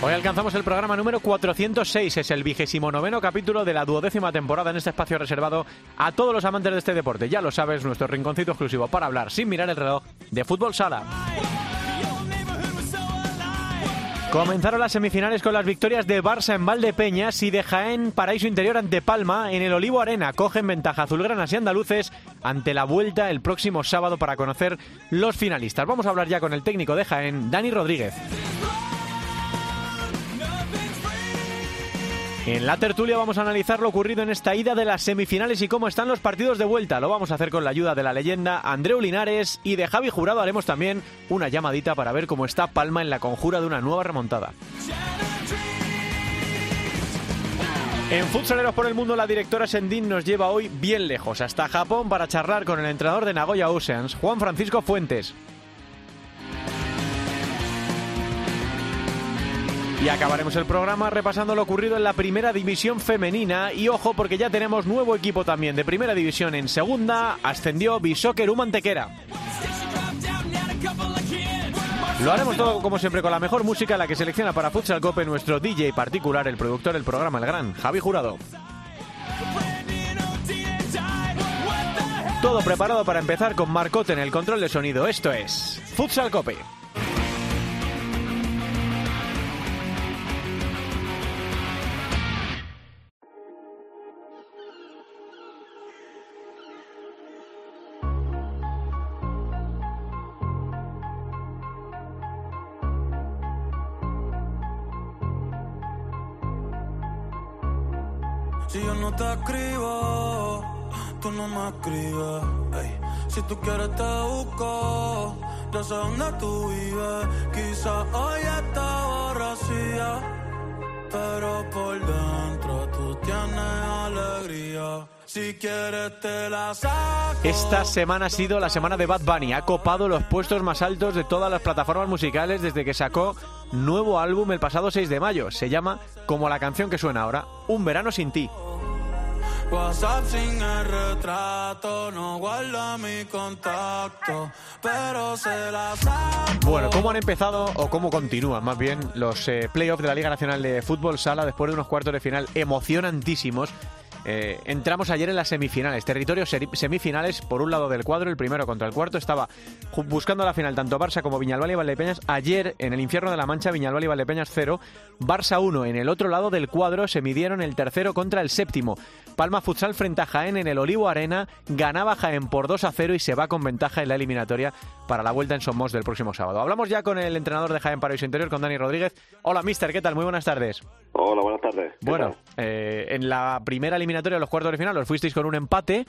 Hoy alcanzamos el programa número 406, es el vigésimo noveno capítulo de la duodécima temporada en este espacio reservado a todos los amantes de este deporte. Ya lo sabes, nuestro rinconcito exclusivo para hablar sin mirar el reloj de fútbol sala. Comenzaron las semifinales con las victorias de Barça en Valdepeñas y de Jaén Paraíso Interior ante Palma en el Olivo Arena. Cogen ventaja azulgranas y andaluces ante la vuelta el próximo sábado para conocer los finalistas. Vamos a hablar ya con el técnico de Jaén, Dani Rodríguez. En la tertulia vamos a analizar lo ocurrido en esta ida de las semifinales y cómo están los partidos de vuelta. Lo vamos a hacer con la ayuda de la leyenda Andreu Linares y de Javi Jurado haremos también una llamadita para ver cómo está Palma en la conjura de una nueva remontada. En Futsaleros por el Mundo, la directora Sendin nos lleva hoy bien lejos, hasta Japón, para charlar con el entrenador de Nagoya Oceans, Juan Francisco Fuentes. Y acabaremos el programa repasando lo ocurrido en la primera división femenina. Y ojo, porque ya tenemos nuevo equipo también de primera división en segunda. Ascendió Bishoker Mantequera. Lo haremos todo como siempre con la mejor música, la que selecciona para Futsal Cope nuestro DJ particular, el productor del programa El Gran, Javi Jurado. Todo preparado para empezar con Marcote en el control de sonido. Esto es Futsal Cope. Si yo no te escribo, tú no me escribes. Si tú quieres te busco, yo sé dónde tú vives. Quizás hoy está borracía, pero por dentro tú tienes alegría. Si quieres te la saco. Esta semana ha sido la semana de Bad Bunny. Ha copado los puestos más altos de todas las plataformas musicales desde que sacó nuevo álbum el pasado 6 de mayo. Se llama, como la canción que suena ahora, Un verano sin ti. WhatsApp sin el retrato, no guarda mi contacto, pero se la saco. Bueno, ¿cómo han empezado o cómo continúan más bien los eh, playoffs de la Liga Nacional de Fútbol Sala después de unos cuartos de final emocionantísimos? Eh, entramos ayer en las semifinales, territorios semifinales, por un lado del cuadro, el primero contra el cuarto, estaba buscando la final tanto Barça como Viñalbal y Valdepeñas. Ayer, en el infierno de la Mancha, Viñalbal y Valdepeñas 0, Barça 1. En el otro lado del cuadro se midieron el tercero contra el séptimo. Palma Futsal frente a Jaén en el Olivo Arena, ganaba Jaén por 2 a 0 y se va con ventaja en la eliminatoria para la vuelta en Somos del próximo sábado. Hablamos ya con el entrenador de Jaén Paraíso Interior, con Dani Rodríguez. Hola, mister, ¿qué tal? Muy buenas tardes. Hola, buenas tardes. ¿Qué Bueno, eh, en la primera eliminatoria de los cuartos de final os fuisteis con un empate.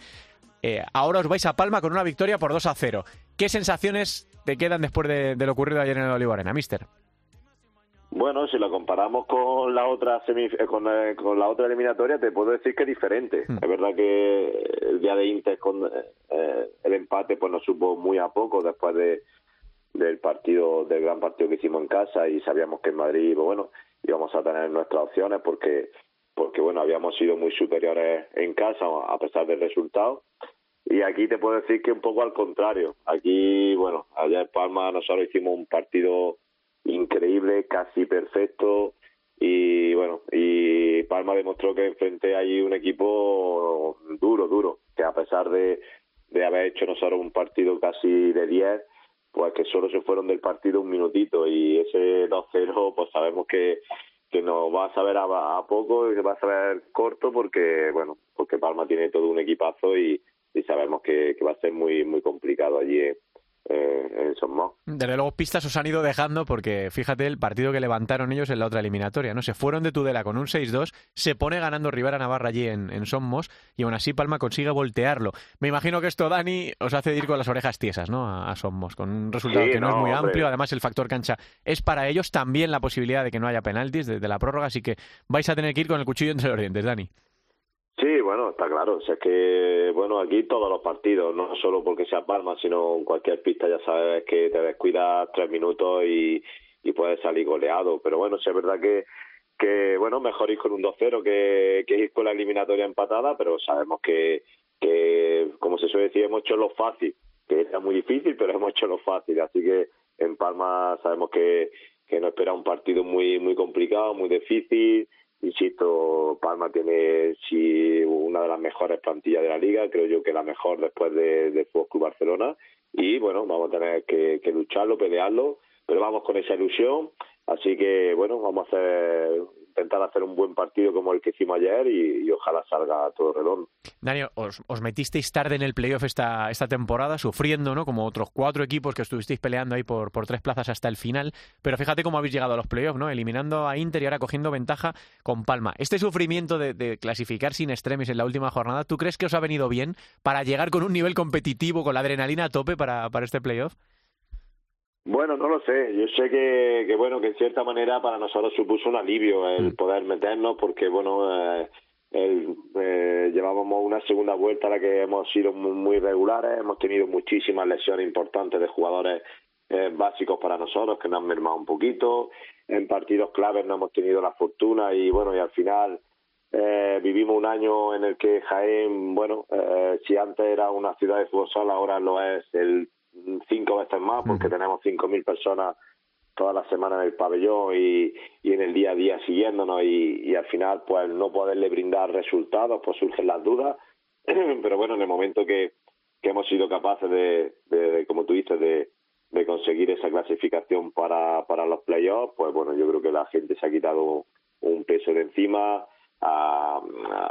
eh, ahora os vais a Palma con una victoria por 2 a 0. ¿Qué sensaciones te quedan después de, de lo ocurrido ayer en el Olivo Arena, mister? Bueno, si lo comparamos con la otra semif- eh, con, eh, con la otra eliminatoria, te puedo decir que es diferente. Hmm. Es verdad que el día de Inter con eh, el empate pues nos supo muy a poco después de del partido del gran partido que hicimos en casa y sabíamos que en Madrid pues, bueno íbamos a tener nuestras opciones porque porque bueno habíamos sido muy superiores en casa a pesar del resultado y aquí te puedo decir que un poco al contrario. Aquí, bueno, allá en Palma nosotros hicimos un partido increíble, casi perfecto. Y bueno, y Palma demostró que enfrente hay un equipo duro, duro, que a pesar de, de haber hecho nosotros un partido casi de 10, pues que solo se fueron del partido un minutito y ese 2-0 pues sabemos que, que nos va a saber a, a poco y que va a saber corto porque, bueno, porque Palma tiene todo un equipazo y, sabemos que, que va a ser muy muy complicado allí eh, en Somos. Desde luego pistas os han ido dejando porque fíjate el partido que levantaron ellos en la otra eliminatoria, ¿no? Se fueron de Tudela con un 6-2, se pone ganando Rivera Navarra allí en, en Somos y aún así Palma consigue voltearlo. Me imagino que esto, Dani, os hace ir con las orejas tiesas, ¿no? A, a Somos, con un resultado Sí, que no, es muy amplio. Además, el factor cancha es para ellos también la posibilidad de que no haya penaltis desde la prórroga, así que vais a tener que ir con el cuchillo entre los dientes, Dani. Sí, bueno, está claro. O sea, es que, bueno, aquí todos los partidos, no solo porque sea Palma, sino en cualquier pista ya sabes que te descuidas tres minutos y, puedes salir goleado. Pero bueno, sí es verdad que, que bueno, mejor ir con un 2-0 que, que ir con la eliminatoria empatada, pero sabemos que, que, como se suele decir, hemos hecho lo fácil, que era muy difícil, pero hemos hecho lo fácil. Así que en Palma sabemos que, que nos espera un partido muy, muy complicado, muy difícil Insisto, Palma tiene sí una de las mejores plantillas de la liga, creo yo que la mejor después de, de Fútbol Barcelona. Y bueno, vamos a tener que, que lucharlo, pelearlo, pero vamos con esa ilusión, así que bueno, vamos a hacer intentar hacer un buen partido como el que hicimos ayer y, ojalá salga todo redondo. Daniel, os, metisteis tarde en el playoff esta, esta temporada, sufriendo, ¿no? Como otros cuatro equipos que estuvisteis peleando ahí por, tres plazas hasta el final. Pero fíjate cómo habéis llegado a los playoffs, ¿no? Eliminando a Inter y ahora cogiendo ventaja con Palma. Este sufrimiento de, de clasificar sin extremis en la última jornada, ¿tú crees que os ha venido bien para llegar con un nivel competitivo, con la adrenalina a tope para, para este playoff? Bueno, no lo sé. Yo sé que, que, bueno, que en cierta manera para nosotros supuso un alivio el mm. poder meternos, porque bueno, eh, el, eh, llevábamos una segunda vuelta a la que hemos sido muy, regulares, hemos tenido muchísimas lesiones importantes de jugadores eh, básicos para nosotros que nos han mermado un poquito. En partidos claves no hemos tenido la fortuna y bueno, y al final eh, vivimos un año en el que Jaén, bueno, eh, si antes era una ciudad de fútbol ahora lo es el cinco veces más porque tenemos cinco mil personas toda la semana en el pabellón y, y en el día a día siguiéndonos y, y al final pues no poderle brindar resultados pues surgen las dudas. Pero bueno en el momento que, que hemos sido capaces de, de, como tú dices de, de conseguir esa clasificación para, para los playoffs pues bueno yo creo que la gente se ha quitado un peso de encima ha,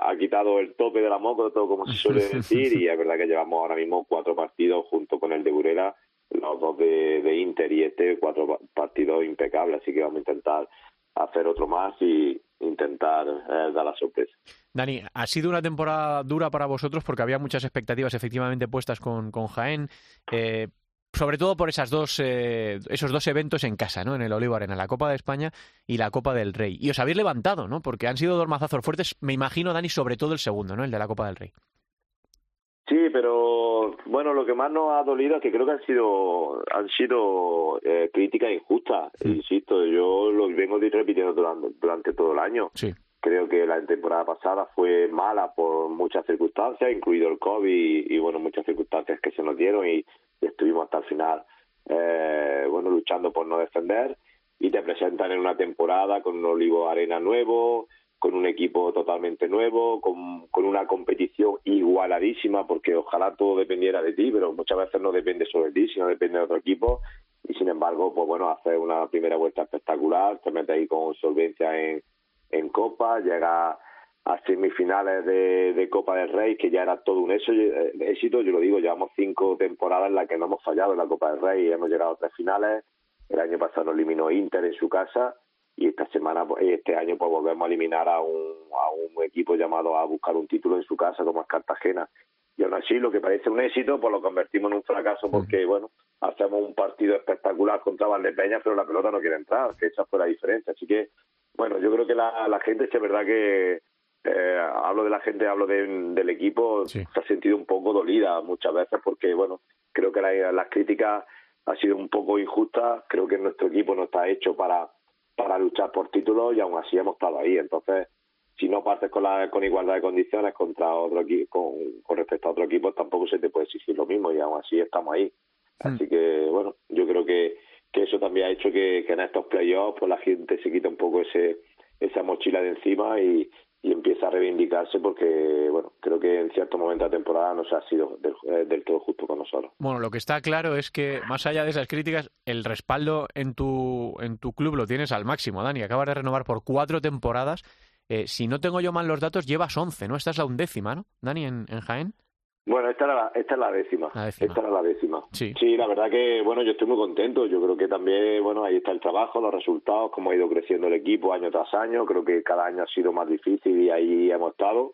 ha quitado el tope de la moto, todo como se suele decir, y es verdad que llevamos ahora mismo cuatro partidos junto con el de Burela, los dos de, de Inter y este, cuatro partidos impecables, así que vamos a intentar hacer otro más y intentar eh, dar la sorpresa. Dani, ha sido una temporada dura para vosotros porque había muchas expectativas efectivamente puestas con, con Jaén. Eh, sobre todo por esas dos, eh, esos dos eventos en casa, ¿no? En el Olivo Arena, la Copa de España y la Copa del Rey. Y os habéis levantado, ¿no? Porque han sido dos mazazos fuertes, me imagino, Dani, sobre todo el segundo, ¿no? El de la Copa del Rey. Sí, pero bueno, lo que más nos ha dolido es que creo que han sido han sido eh, críticas injustas. Insisto, yo lo vengo repitiendo durante, durante todo el año. Sí. Creo que la temporada pasada fue mala por muchas circunstancias, incluido el COVID y, y bueno, muchas circunstancias que se nos dieron y y estuvimos hasta el final eh, bueno luchando por no defender y te presentan en una temporada con un Olivo Arena nuevo con un equipo totalmente nuevo con, con una competición igualadísima porque ojalá todo dependiera de ti pero muchas veces no depende solo de ti sino depende de otro equipo y sin embargo pues bueno hacer una primera vuelta espectacular te metes ahí con solvencia en en Copa llega a semifinales de, de, Copa del Rey, que ya era todo un eh, éxito, yo lo digo, llevamos cinco temporadas en las que no hemos fallado en la Copa del Rey, hemos llegado a tres finales, el año pasado nos eliminó Inter en su casa y esta semana, pues, este año pues volvemos a eliminar a un, a un equipo llamado a buscar un título en su casa como es Cartagena. Y aún así, lo que parece un éxito, pues lo convertimos en un fracaso porque, bueno, hacemos un partido espectacular contra Valdepeña, pero la pelota no quiere entrar, que esa fue la diferencia. Así que, bueno, yo creo que la, la gente, es verdad que eh, hablo de la gente, hablo de, del equipo, se ha sentido un poco dolida muchas veces porque, bueno, creo que la, las críticas han sido un poco injustas, creo que nuestro equipo no está hecho para, para luchar por títulos y aún así hemos estado ahí, entonces si no partes con, la, con igualdad de condiciones contra otro con, con respecto a otro equipo tampoco se te puede exigir lo mismo y aún así estamos ahí. Hmm. Así que, bueno, yo creo que, que eso también ha hecho que, que en estos playoffs pues la gente se quite un poco ese esa mochila de encima y, y empieza a reivindicarse porque, bueno, creo que en cierto momento de temporada no se ha sido del, eh, del, todo justo con nosotros. Bueno, lo que está claro es que, más allá de esas críticas, el respaldo en tu, en tu club lo tienes al máximo, Dani. Acabas de renovar por cuatro temporadas. Eh, si no tengo yo mal los datos, llevas once, ¿no? Esta es la undécima, ¿no, Dani, en, en Jaén? Bueno, esta, era la, esta es la décima. la décima. Esta era la décima. Sí. sí, la verdad que, bueno, yo estoy muy contento. Yo creo que también, bueno, ahí está el trabajo, los resultados, cómo ha ido creciendo el equipo año tras año. Creo que cada año ha sido más difícil y ahí hemos estado.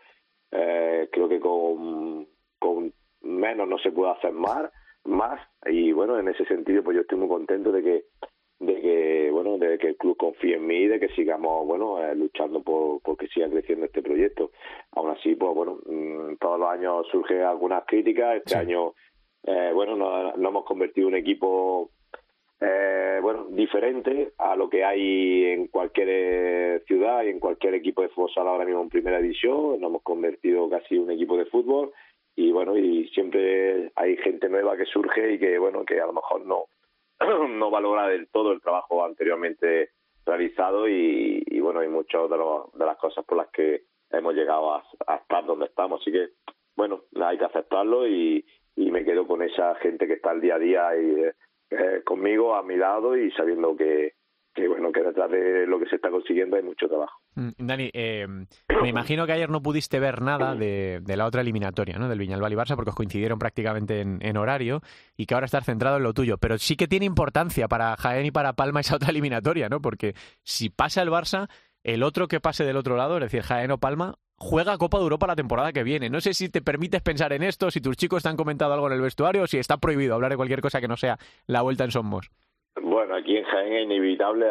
Eh, creo que con, con menos no se puede hacer más, más. Y bueno, en ese sentido, pues yo estoy muy contento de que de que bueno de que el club confíe en mí de que sigamos bueno eh, luchando por, por que siga creciendo este proyecto. Aún así pues bueno mm, todos los años surgen algunas críticas. Este año eh, bueno nos, hemos convertido en un equipo eh, bueno diferente a lo que hay en cualquier ciudad y en cualquier equipo de fútbol ahora mismo en primera división. Nos hemos convertido casi en un equipo de fútbol y bueno y siempre hay gente nueva que surge y que bueno que a lo mejor no no valora del todo el trabajo anteriormente realizado y, bueno, hay muchas de, de las cosas por las que hemos llegado a, estar donde estamos. Así que, bueno, hay que aceptarlo y, y me quedo con esa gente que está al día a día y, eh, conmigo, a mi lado y sabiendo que, que bueno que detrás de lo que se está consiguiendo hay mucho trabajo. Mm, Dani, eh, me imagino que ayer no pudiste ver nada de, la otra eliminatoria, ¿no? Del Viñalbal y Barça, porque os coincidieron prácticamente en, horario y que ahora estás centrado en lo tuyo. Pero sí que tiene importancia para Jaén y para Palma esa otra eliminatoria, ¿no? Porque si pasa el Barça, el otro que pase del otro lado, es decir, Jaén o Palma, juega Copa de Europa la temporada que viene. No sé si te permites pensar en esto, si tus chicos te han comentado algo en el vestuario o si está prohibido hablar de cualquier cosa que no sea la vuelta en Somos. Bueno, aquí en Jaén es inevitable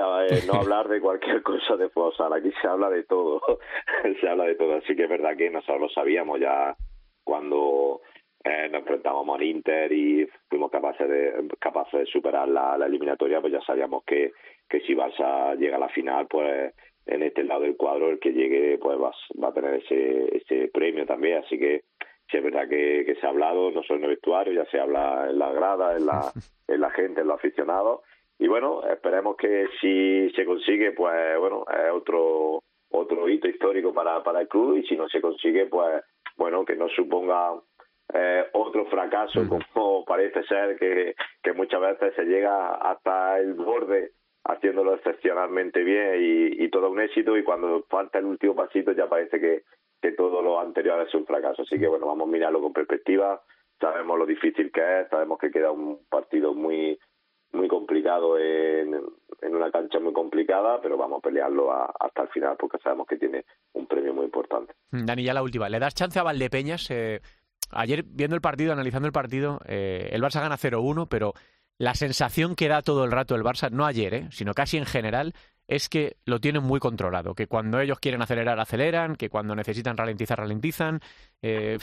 no hablar de cualquier cosa de fútbol Aquí se habla de todo. se habla de todo. Así que es verdad que nosotros lo sabíamos ya cuando eh, nos enfrentábamos al Inter y fuimos capaces de capaces de superar la, eliminatoria, pues ya sabíamos que, que si Barça llega a la final, pues en este lado del cuadro el que llegue pues va, va a tener ese, ese premio también. Así que sí es verdad que, que se ha hablado, no solo en el vestuario, ya se habla en la grada, en la, en la gente, en los aficionados y bueno, esperemos que si se consigue, pues bueno, es otro otro hito histórico para, para el club. Y si no se consigue, pues bueno, que no suponga eh, otro fracaso como parece ser que, que muchas veces se llega hasta el borde haciéndolo excepcionalmente bien y, y todo un éxito. Y cuando falta el último pasito ya parece que, que todo lo anterior es un fracaso. Así que bueno, vamos a mirarlo con perspectiva, sabemos lo difícil que es, sabemos que queda un partido muy muy complicado en, en una cancha muy complicada, pero vamos a pelearlo hasta el final porque sabemos que tiene un premio muy importante. Dani, ya la última. ¿Le das chance a Valdepeñas? Eh, ayer, viendo el partido, analizando el partido, eh, el Barça gana 0-1, pero la sensación que da todo el rato el Barça, no ayer, eh, sino casi en general, es que lo tienen muy controlado, que cuando ellos quieren acelerar, aceleran, que cuando necesitan ralentizar, ralentizan. Eh,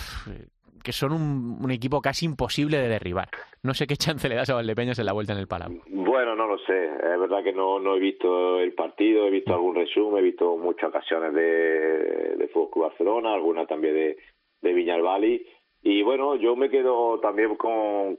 que son un, equipo casi imposible de derribar. No sé qué chance le das a Valdepeñas en la vuelta en el Palau. Bueno, no lo sé. Es verdad que no, no he visto el partido, he visto algún resumen, he visto muchas ocasiones de, de Fútbol Barcelona, algunas también de, de Viñalbali. Y bueno, yo me quedo también con,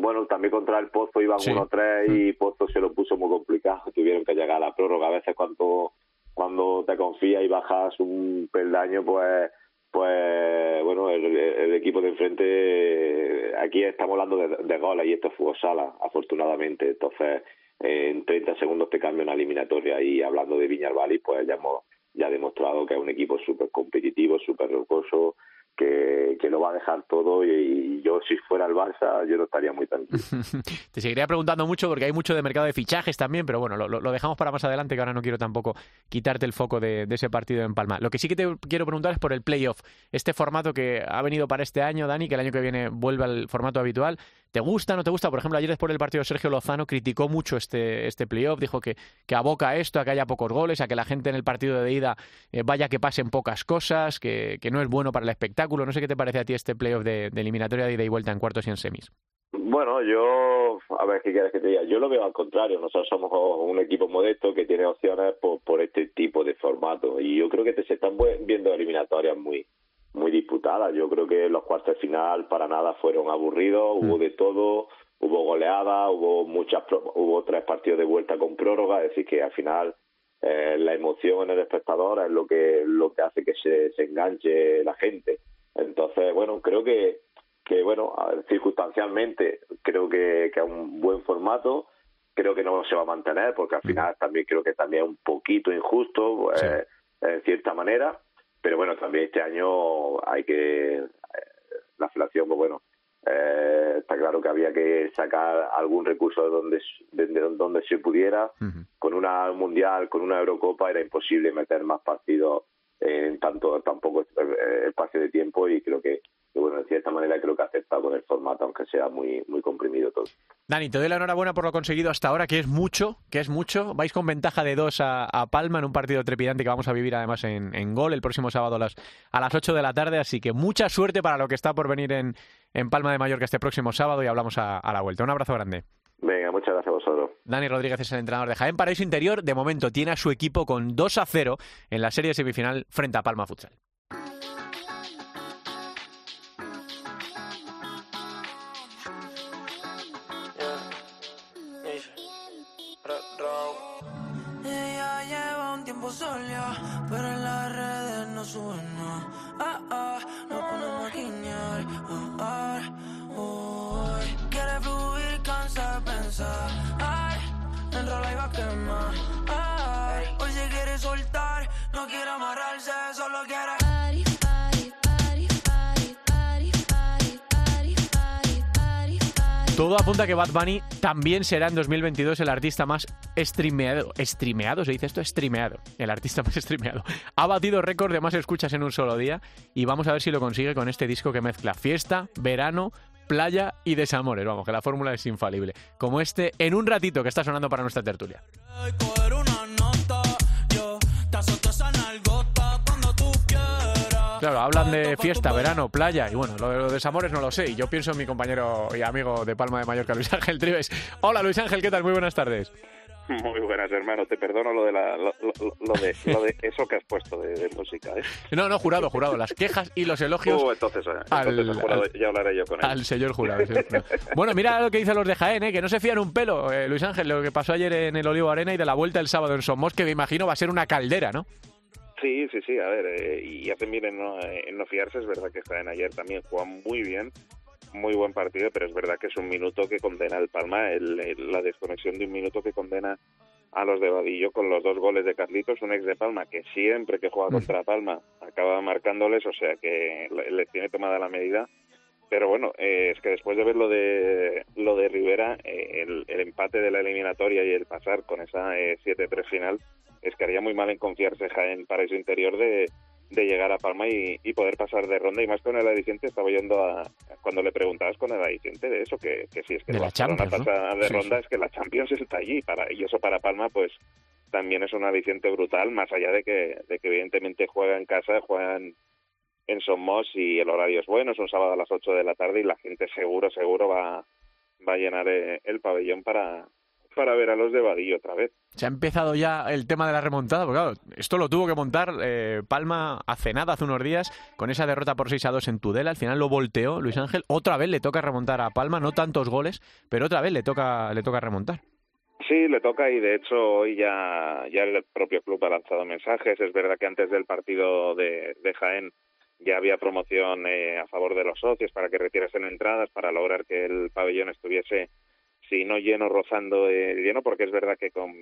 bueno, también contra el Pozo iban 1-3 y Pozo se lo puso muy complicado, tuvieron que llegar a la prórroga. A veces cuando, cuando te confías y bajas un peldaño, pues pues bueno, el, equipo de enfrente, aquí estamos hablando de, de goles y esto es fútbol sala, afortunadamente. Entonces, en 30 segundos te cambia una eliminatoria y hablando de Viñalbali, pues ya hemos ya demostrado que es un equipo súper competitivo, súper rocoso, que, que, lo va a dejar todo y, yo si fuera el Barça yo no estaría muy tranquilo. Te seguiría preguntando mucho porque hay mucho de mercado de fichajes también, pero bueno, lo, lo, dejamos para más adelante que ahora no quiero tampoco quitarte el foco de, de, ese partido en Palma. Lo que sí que te quiero preguntar es por el playoff, este formato que ha venido para este año, Dani, que el año que viene vuelve al formato habitual. ¿Te gusta, no te gusta? Por ejemplo, ayer después del partido Sergio Lozano criticó mucho este, este playoff, dijo que, que aboca a esto, a que haya pocos goles, a que la gente en el partido de ida eh, vaya que pasen pocas cosas, que, que no es bueno para el espectáculo. No sé qué te parece a ti este playoff de, de eliminatoria de ida y vuelta en cuartos y en semis? Bueno, yo, a ver, ¿qué quieres que te diga? Yo lo veo al contrario. Nosotros somos un equipo modesto que tiene opciones por, por este tipo de formato. Y yo creo que te, se están viendo eliminatorias muy muy disputadas. Yo creo que los cuartos de final para nada fueron aburridos. Hubo mm. de todo, hubo goleadas, hubo muchas, hubo tres partidos de vuelta con prórroga. Es decir, que al final eh, la emoción en el espectador es lo que, lo que hace que se, se enganche la gente. Entonces, bueno, creo que, que bueno, circunstancialmente creo que, que es un buen formato, creo que no se va a mantener porque al final también creo que también es un poquito injusto eh, en cierta manera, pero bueno, también este año hay que, eh, la federación, pues bueno, eh, está claro que había que sacar algún recurso de donde, de, donde se pudiera. Con una mundial, con una Eurocopa era imposible meter más partidos en tanto tan poco espacio de tiempo y creo que bueno, de cierta manera creo que acepta con el formato, aunque sea muy, muy comprimido todo. Dani, te doy la enhorabuena por lo conseguido hasta ahora, que es mucho, que es mucho. Vais con ventaja de dos a, Palma en un partido trepidante que vamos a vivir además en, Gol el próximo sábado a las, a las 8 de la tarde, así que mucha suerte para lo que está por venir en, en Palma de Mallorca este próximo sábado y hablamos a, a la vuelta. Un abrazo grande. Venga, muchas gracias a vosotros. Dani Rodríguez es el entrenador de Jaén Paraíso Interior. De momento tiene a su equipo con 2 a 0 en la serie semifinal frente a Palma Futsal. Todo apunta a que Bad Bunny también será en 2022 el artista más streameado. ¿Streameado? ¿Se dice esto? Streameado. El artista más streameado. Ha batido récord de más escuchas en un solo día y vamos a ver si lo consigue con este disco que mezcla fiesta, verano, playa y desamores. Vamos, que la fórmula es infalible. Como este en un ratito que está sonando para nuestra tertulia. Claro, hablan de fiesta, verano, playa y bueno, lo de los desamores no lo sé. Y yo pienso en mi compañero y amigo de Palma de Mallorca, Luis Ángel Trives. Hola Luis Ángel, ¿qué tal? Muy buenas tardes. Muy buenas, hermano. Te perdono lo de, lo, de, eso que has puesto de, música. ¿eh? No, no, jurado, jurado. Las quejas y los elogios. Uh, entonces, eh, al, ya hablaré yo con él. Al señor jurado. bueno, mira lo que dicen los de Jaén, ¿eh? que no se fían un pelo, eh, Luis Ángel, lo que pasó ayer en el Olivo Arena y de la vuelta el sábado en Somos, que me imagino va a ser una caldera, ¿no? Sí, sí, sí, a ver, eh, y hacen bien en no, en no fiarse, es verdad que Jaén ayer también juega muy bien, muy buen partido, pero es verdad que es un minuto que condena el Palma, la desconexión de un minuto que condena a los de Vadillo con los dos goles de Carlitos, un ex de Palma que siempre que juega contra Palma acaba marcándoles, o sea que les tiene tomada la medida. Pero bueno, eh, es que después de ver lo de, lo de Rivera, eh, el, el, empate de la eliminatoria y el pasar con esa 7-3 final, es que haría muy mal en confiarse Jaén para ese interior de, de llegar a Palma y, poder pasar de ronda. Y más con el aliciente estaba yendo a cuando le preguntabas con el aliciente de eso que, que si es que la Champions pasa de ronda es que la Champions está allí. Para y eso para Palma pues también es un aliciente brutal más allá de que de que evidentemente juega en casa juegan en Somos y el horario es bueno es un sábado a las 8 de la tarde y la gente seguro seguro va va a llenar eh, el pabellón para para ver a los de otra vez. Se ha empezado ya el tema de la remontada, porque claro, esto lo tuvo que montar eh, Palma hace nada, hace unos días, con esa derrota por 6 a 2 en Tudela. Al final lo volteó Luis Ángel. Otra vez le toca remontar a Palma, no tantos goles, pero otra vez le toca, le toca remontar. Sí, le toca y de hecho hoy ya, ya el propio club ha lanzado mensajes. Es verdad que antes del partido de, de Jaén ya había promoción eh, a favor de los socios para que retirasen entradas, para lograr que el pabellón estuviese si no lleno rozando el lleno, porque es verdad que con,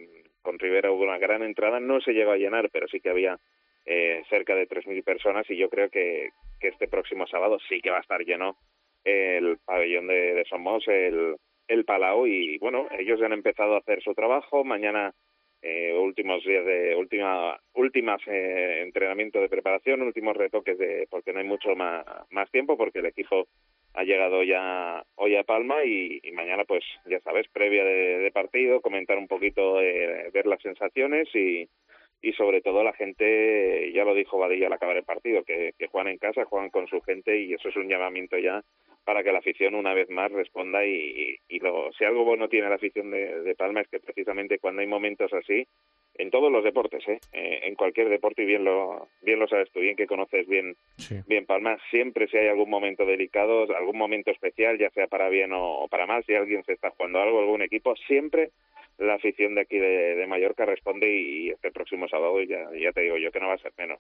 con Rivera hubo una gran entrada, no se llegó a llenar, pero sí que había eh, cerca de 3.000 personas y yo creo que, que este próximo sábado sí que va a estar lleno el pabellón de, de Somos, el, el Palau. Y bueno, ellos han empezado a hacer su trabajo, mañana eh, últimos días de última últimas eh, entrenamiento de preparación, últimos retoques de porque no hay mucho más, más tiempo porque el equipo ha llegado ya hoy a Palma y, mañana pues ya sabes previa de, partido comentar un poquito eh, ver las sensaciones y, y sobre todo la gente ya lo dijo Badilla al acabar el partido que juegan en casa juegan con su gente y eso es un llamamiento ya para que la afición una vez más responda y, y, lo, si algo bueno tiene la afición de, de Palma es que precisamente cuando hay momentos así en todos los deportes, ¿eh? ¿eh? en cualquier deporte y bien lo bien lo sabes tú, bien que conoces bien bien Palma, siempre si hay algún momento delicado, algún momento especial, ya sea para bien o, para mal, si alguien se está jugando algo, algún equipo, siempre la afición de aquí de, Mallorca responde y, este próximo sábado ya, ya te digo yo que no va a ser menos.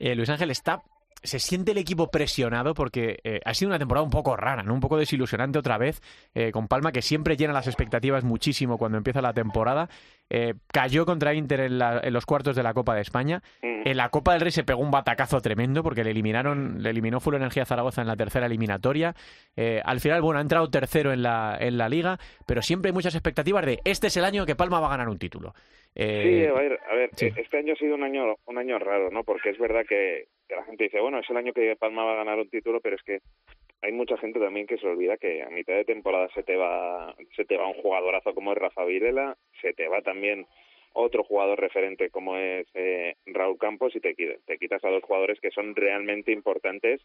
Eh, Luis Ángel está se siente el equipo presionado porque eh, ha sido una temporada un poco rara, ¿no? Un poco desilusionante otra vez, eh, con Palma que siempre llena las expectativas muchísimo cuando empieza la temporada. Eh, cayó contra Inter en, los cuartos de la Copa de España. Mm. En la Copa del Rey se pegó un batacazo tremendo porque le eliminaron, le eliminó Full Energía Zaragoza en la tercera eliminatoria. al final, bueno, ha entrado tercero en la, en la liga, pero siempre hay muchas expectativas de este es el año que Palma va a ganar un título. Eh, sí, a ver, a ver este año ha sido un año un año raro, ¿no? Porque es verdad que, la gente dice, bueno, es el año que Palma va a ganar un título, pero es que hay mucha gente también que se olvida que a mitad de temporada se te va se te va un jugadorazo como es Rafa Virela, se te va también otro jugador referente como es eh, Raúl Campos y te, te quitas a dos jugadores que son realmente importantes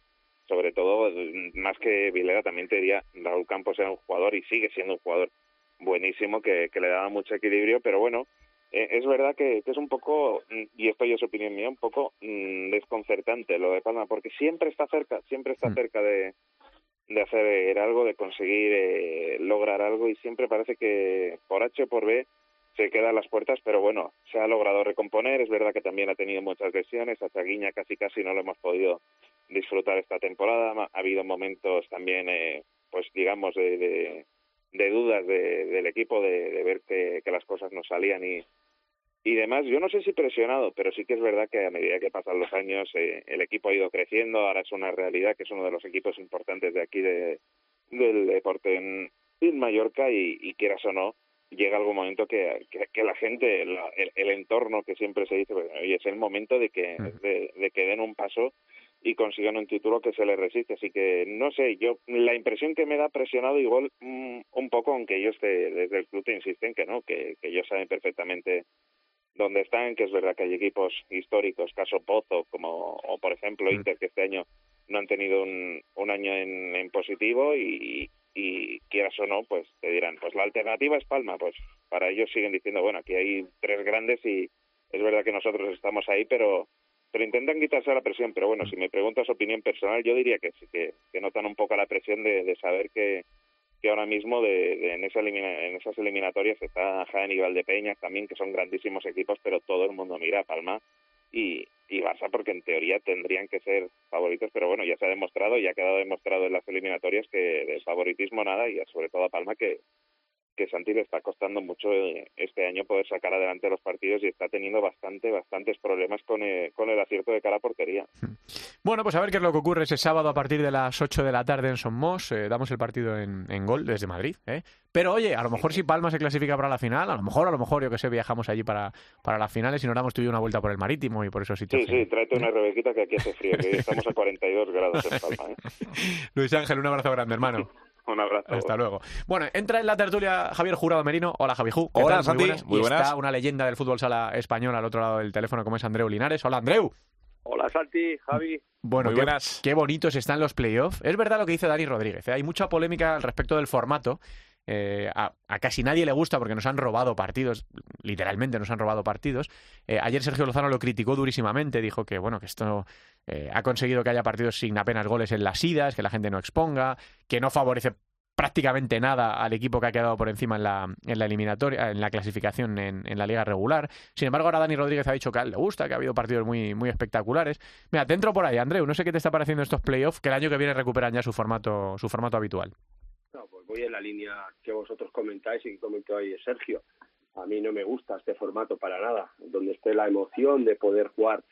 sobre todo más que Vilera también te diría Raúl Campos era un jugador y sigue siendo un jugador buenísimo que, que le daba mucho equilibrio pero bueno es verdad que, es un poco, mm, y esto ya es opinión mía, un poco mm, desconcertante lo de Palma, porque siempre está cerca, siempre está mm. cerca de, de hacer algo, de conseguir eh, lograr algo, y siempre parece que por H o por B se queda a las puertas, pero bueno, se ha logrado recomponer. Es verdad que también ha tenido muchas lesiones. A Chaguiña casi casi no lo hemos podido disfrutar esta temporada. Ha habido momentos también, eh, pues digamos, de, de, dudas del equipo, de, ver que, las cosas no salían y, y demás. Yo no sé si presionado, pero sí que es verdad que a medida que pasan los años eh, el equipo ha ido creciendo. Ahora es una realidad que es uno de los equipos importantes de aquí de, del deporte en, Mallorca y, y quieras o no, llega algún momento que, que, la gente, el, el, entorno que siempre se dice, pues, oye, es el momento de que, de, que den un paso y consigan un título que se les resiste. Así que no sé, yo la impresión que me da presionado igual mm, un poco, aunque ellos desde el club te insisten que no, que, que ellos saben perfectamente dónde están, que es verdad que hay equipos históricos, caso Pozo, como o por ejemplo Inter, que este año no han tenido un, un año en, en positivo y, y quieras o no, pues te dirán, pues la alternativa es Palma, pues para ellos siguen diciendo, bueno, aquí hay tres grandes y es verdad que nosotros estamos ahí, pero pero intentan quitarse la presión, pero bueno, si me preguntas opinión personal, yo diría que sí, que, que notan un poco la presión de, de saber que, que ahora mismo de, en, esa en esas eliminatorias está Jaén y Valdepeñas también, que son grandísimos equipos, pero todo el mundo mira a Palma y, y Barça porque en teoría tendrían que ser favoritos, pero bueno, ya se ha demostrado y ha quedado demostrado en las eliminatorias que de favoritismo nada y sobre todo a Palma que, que Santi le está costando mucho eh, este año poder sacar adelante los partidos y está teniendo bastante, bastantes problemas con el, con el acierto de cara a portería. Bueno, pues a ver qué es lo que ocurre ese sábado a partir de las 8 de la tarde en Somos. Eh, damos el partido en, en, gol desde Madrid. ¿eh? Pero oye, a lo mejor si Palma se clasifica para la final, a lo mejor, a lo mejor, yo que sé, viajamos allí para, para las finales y nos damos tú y una vuelta por el marítimo y por eso sí. Sí, sí, tráete una rebequita que aquí hace frío, que estamos a 42 grados en Palma. ¿eh? Luis Ángel, un abrazo grande, hermano. Un abrazo. Hasta luego. Bueno, entra en la tertulia Javier Jurado Merino. Hola, Javi Ju. Hola, Santi. Muy buenas. está una leyenda del fútbol sala español al otro lado del teléfono, como es Andreu Linares. Hola, Andreu. Hola, Santi, Javi. Bueno, Muy buenas. Qué, bonitos están los playoffs. Es verdad lo que dice Dani Rodríguez. ¿eh? Hay mucha polémica al respecto del formato. Eh, a, casi nadie le gusta porque nos han robado partidos, literalmente nos han robado partidos. Eh, ayer Sergio Lozano lo criticó durísimamente, dijo que bueno que esto ha conseguido que haya partidos sin apenas goles en las idas, que la gente no exponga, que no favorece prácticamente nada al equipo que ha quedado por encima en la, en la eliminatoria, en la clasificación en, en, la liga regular. Sin embargo, ahora Dani Rodríguez ha dicho que a él le gusta, que ha habido partidos muy, muy espectaculares. Mira, te entro por ahí, Andreu, no sé qué te está pareciendo estos playoffs, que el año que viene recuperan ya su formato, su formato habitual. En la línea que vosotros comentáis y que comentó ahí Sergio. A mí no me gusta este formato para nada, donde esté la emoción de poder jugar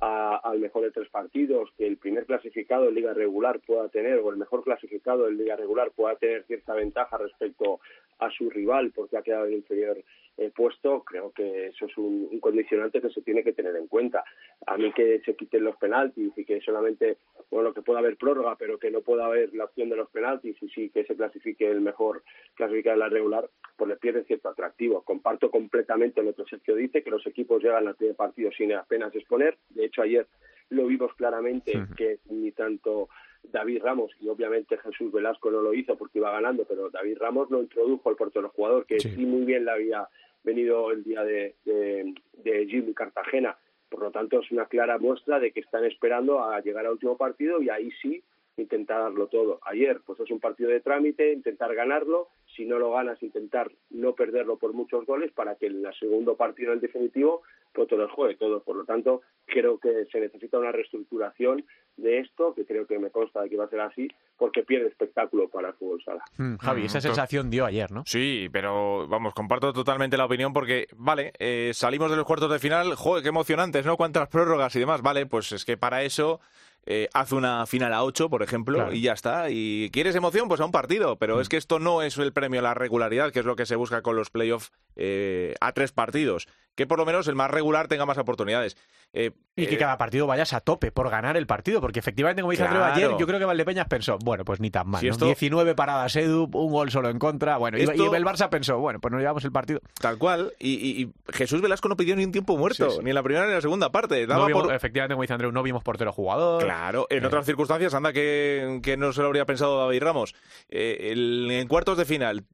al mejor de tres partidos, que el primer clasificado en liga regular pueda tener, o el mejor clasificado en liga regular pueda tener cierta ventaja respecto a su rival porque ha quedado en inferior eh, puesto, creo que eso es un, condicionante que se tiene que tener en cuenta. A mí que se quiten los penaltis y que solamente, bueno, que pueda haber prórroga, pero que no pueda haber la opción de los penaltis y sí que se clasifique el mejor clasificado en la regular, pues le pierde cierto atractivo. Comparto completamente lo que Sergio dice, que los equipos llegan al primer partido sin apenas exponer. De hecho, ayer lo vimos claramente que ni tanto David Ramos y obviamente Jesús Velasco no lo hizo porque iba ganando, pero David Ramos lo introdujo al portero jugador que sí. muy bien le había venido el día de, de, de Cartagena. Por lo tanto, es una clara muestra de que están esperando a llegar al último partido y ahí sí intentar darlo todo. Ayer, pues es un partido de trámite, intentar ganarlo, si no lo ganas, intentar no perderlo por muchos goles para que en el segundo partido, en definitivo, pues todo el juegue todo. Por lo tanto, creo que se necesita una reestructuración de esto, que creo que me consta de que va a ser así, porque pierde espectáculo para el fútbol sala. Hmm, Javi, esa mm, sensación dio ayer, ¿no? Sí, pero vamos, comparto totalmente la opinión porque, vale, eh, salimos de los cuartos de final, joder, qué emocionantes, ¿no? Cuántas prórrogas y demás, vale, pues es que para eso eh, haz una final a 8, por ejemplo, y ya está. Y quieres emoción, pues a un partido. Pero mm. es que esto no es el premio a la regularidad, que es lo que se busca con los playoffs eh, a tres partidos. Que por lo menos el más regular tenga más oportunidades. Eh, y que eh, cada partido vayas a tope por ganar el partido, porque efectivamente, como dice Andreu ayer, yo creo que Valdepeñas pensó, bueno, pues ni tan mal. 19 paradas Edu, un gol solo en contra, bueno, y, el Barça pensó, bueno, pues nos llevamos el partido. Tal cual, y, Jesús Velasco no pidió ni un tiempo muerto, ni en la primera ni en la segunda parte. Efectivamente, como dice Andreu, no vimos portero jugador. Claro, en otras circunstancias, anda que, que, no se lo habría pensado David Ramos. en cuartos de final,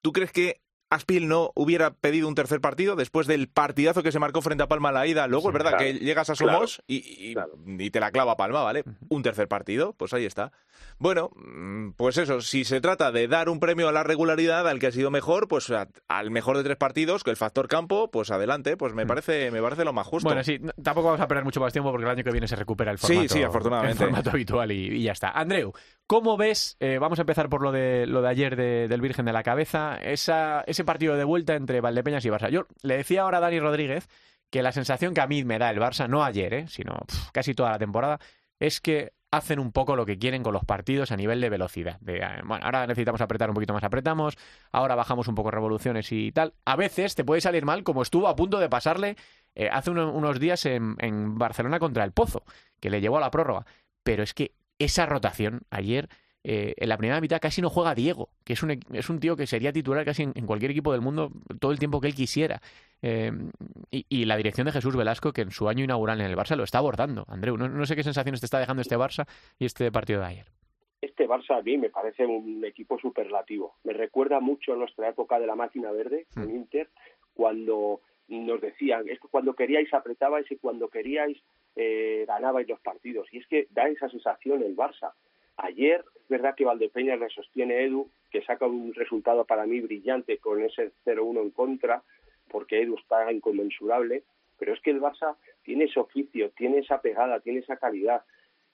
¿tú crees que Aspil no hubiera pedido un tercer partido después del partidazo que se marcó frente a Palma a la ida. Luego es verdad que llegas a Somos y, te la clava Palma, ¿vale? Un tercer partido, pues ahí está. Bueno, mm, pues eso, si se trata de dar un premio a la regularidad al que ha sido mejor, pues al mejor de tres partidos, que el factor campo, pues adelante, pues me parece, me parece lo más justo. Bueno, sí, tampoco vamos a perder mucho más tiempo porque el año que viene se recupera el formato, sí, sí, afortunadamente. El formato habitual y, ya está. Andreu, ¿cómo ves? Eh, vamos a empezar por lo de lo de ayer del Virgen de la Cabeza, esa, ese partido de vuelta entre Valdepeñas y Barça. Yo le decía ahora a Dani Rodríguez que la sensación que a mí me da el Barça, no ayer, eh, sino casi toda la temporada, es que hacen un poco lo que quieren con los partidos a nivel de velocidad. De, eh, bueno, ahora necesitamos apretar un poquito más, apretamos, ahora bajamos un poco revoluciones y tal. A veces te puede salir mal, como estuvo a punto de pasarle eh, hace unos días en, en Barcelona contra el Pozo, que le llevó a la prórroga. Pero es que esa rotación ayer eh, en la primera mitad casi no juega Diego, que es un, es un tío que sería titular casi en, cualquier equipo del mundo todo el tiempo que él quisiera. Eh, y, la dirección de Jesús Velasco, que en su año inaugural en el Barça lo está abordando. Andreu, no, sé qué sensaciones te está dejando este Barça y este partido de ayer. Este Barça a mí me parece un equipo superlativo. Me recuerda mucho a nuestra época de la máquina verde en. Inter, cuando nos decían, es que cuando queríais apretabais y cuando queríais eh, ganabais los partidos. Y es que da esa sensación el Barça. Ayer. Es verdad que Valdepeña le sostiene Edu, que saca un resultado para mí brillante con ese 0-1 en contra, porque Edu está inconmensurable, pero es que el Barça tiene ese oficio, tiene esa pegada, tiene esa calidad,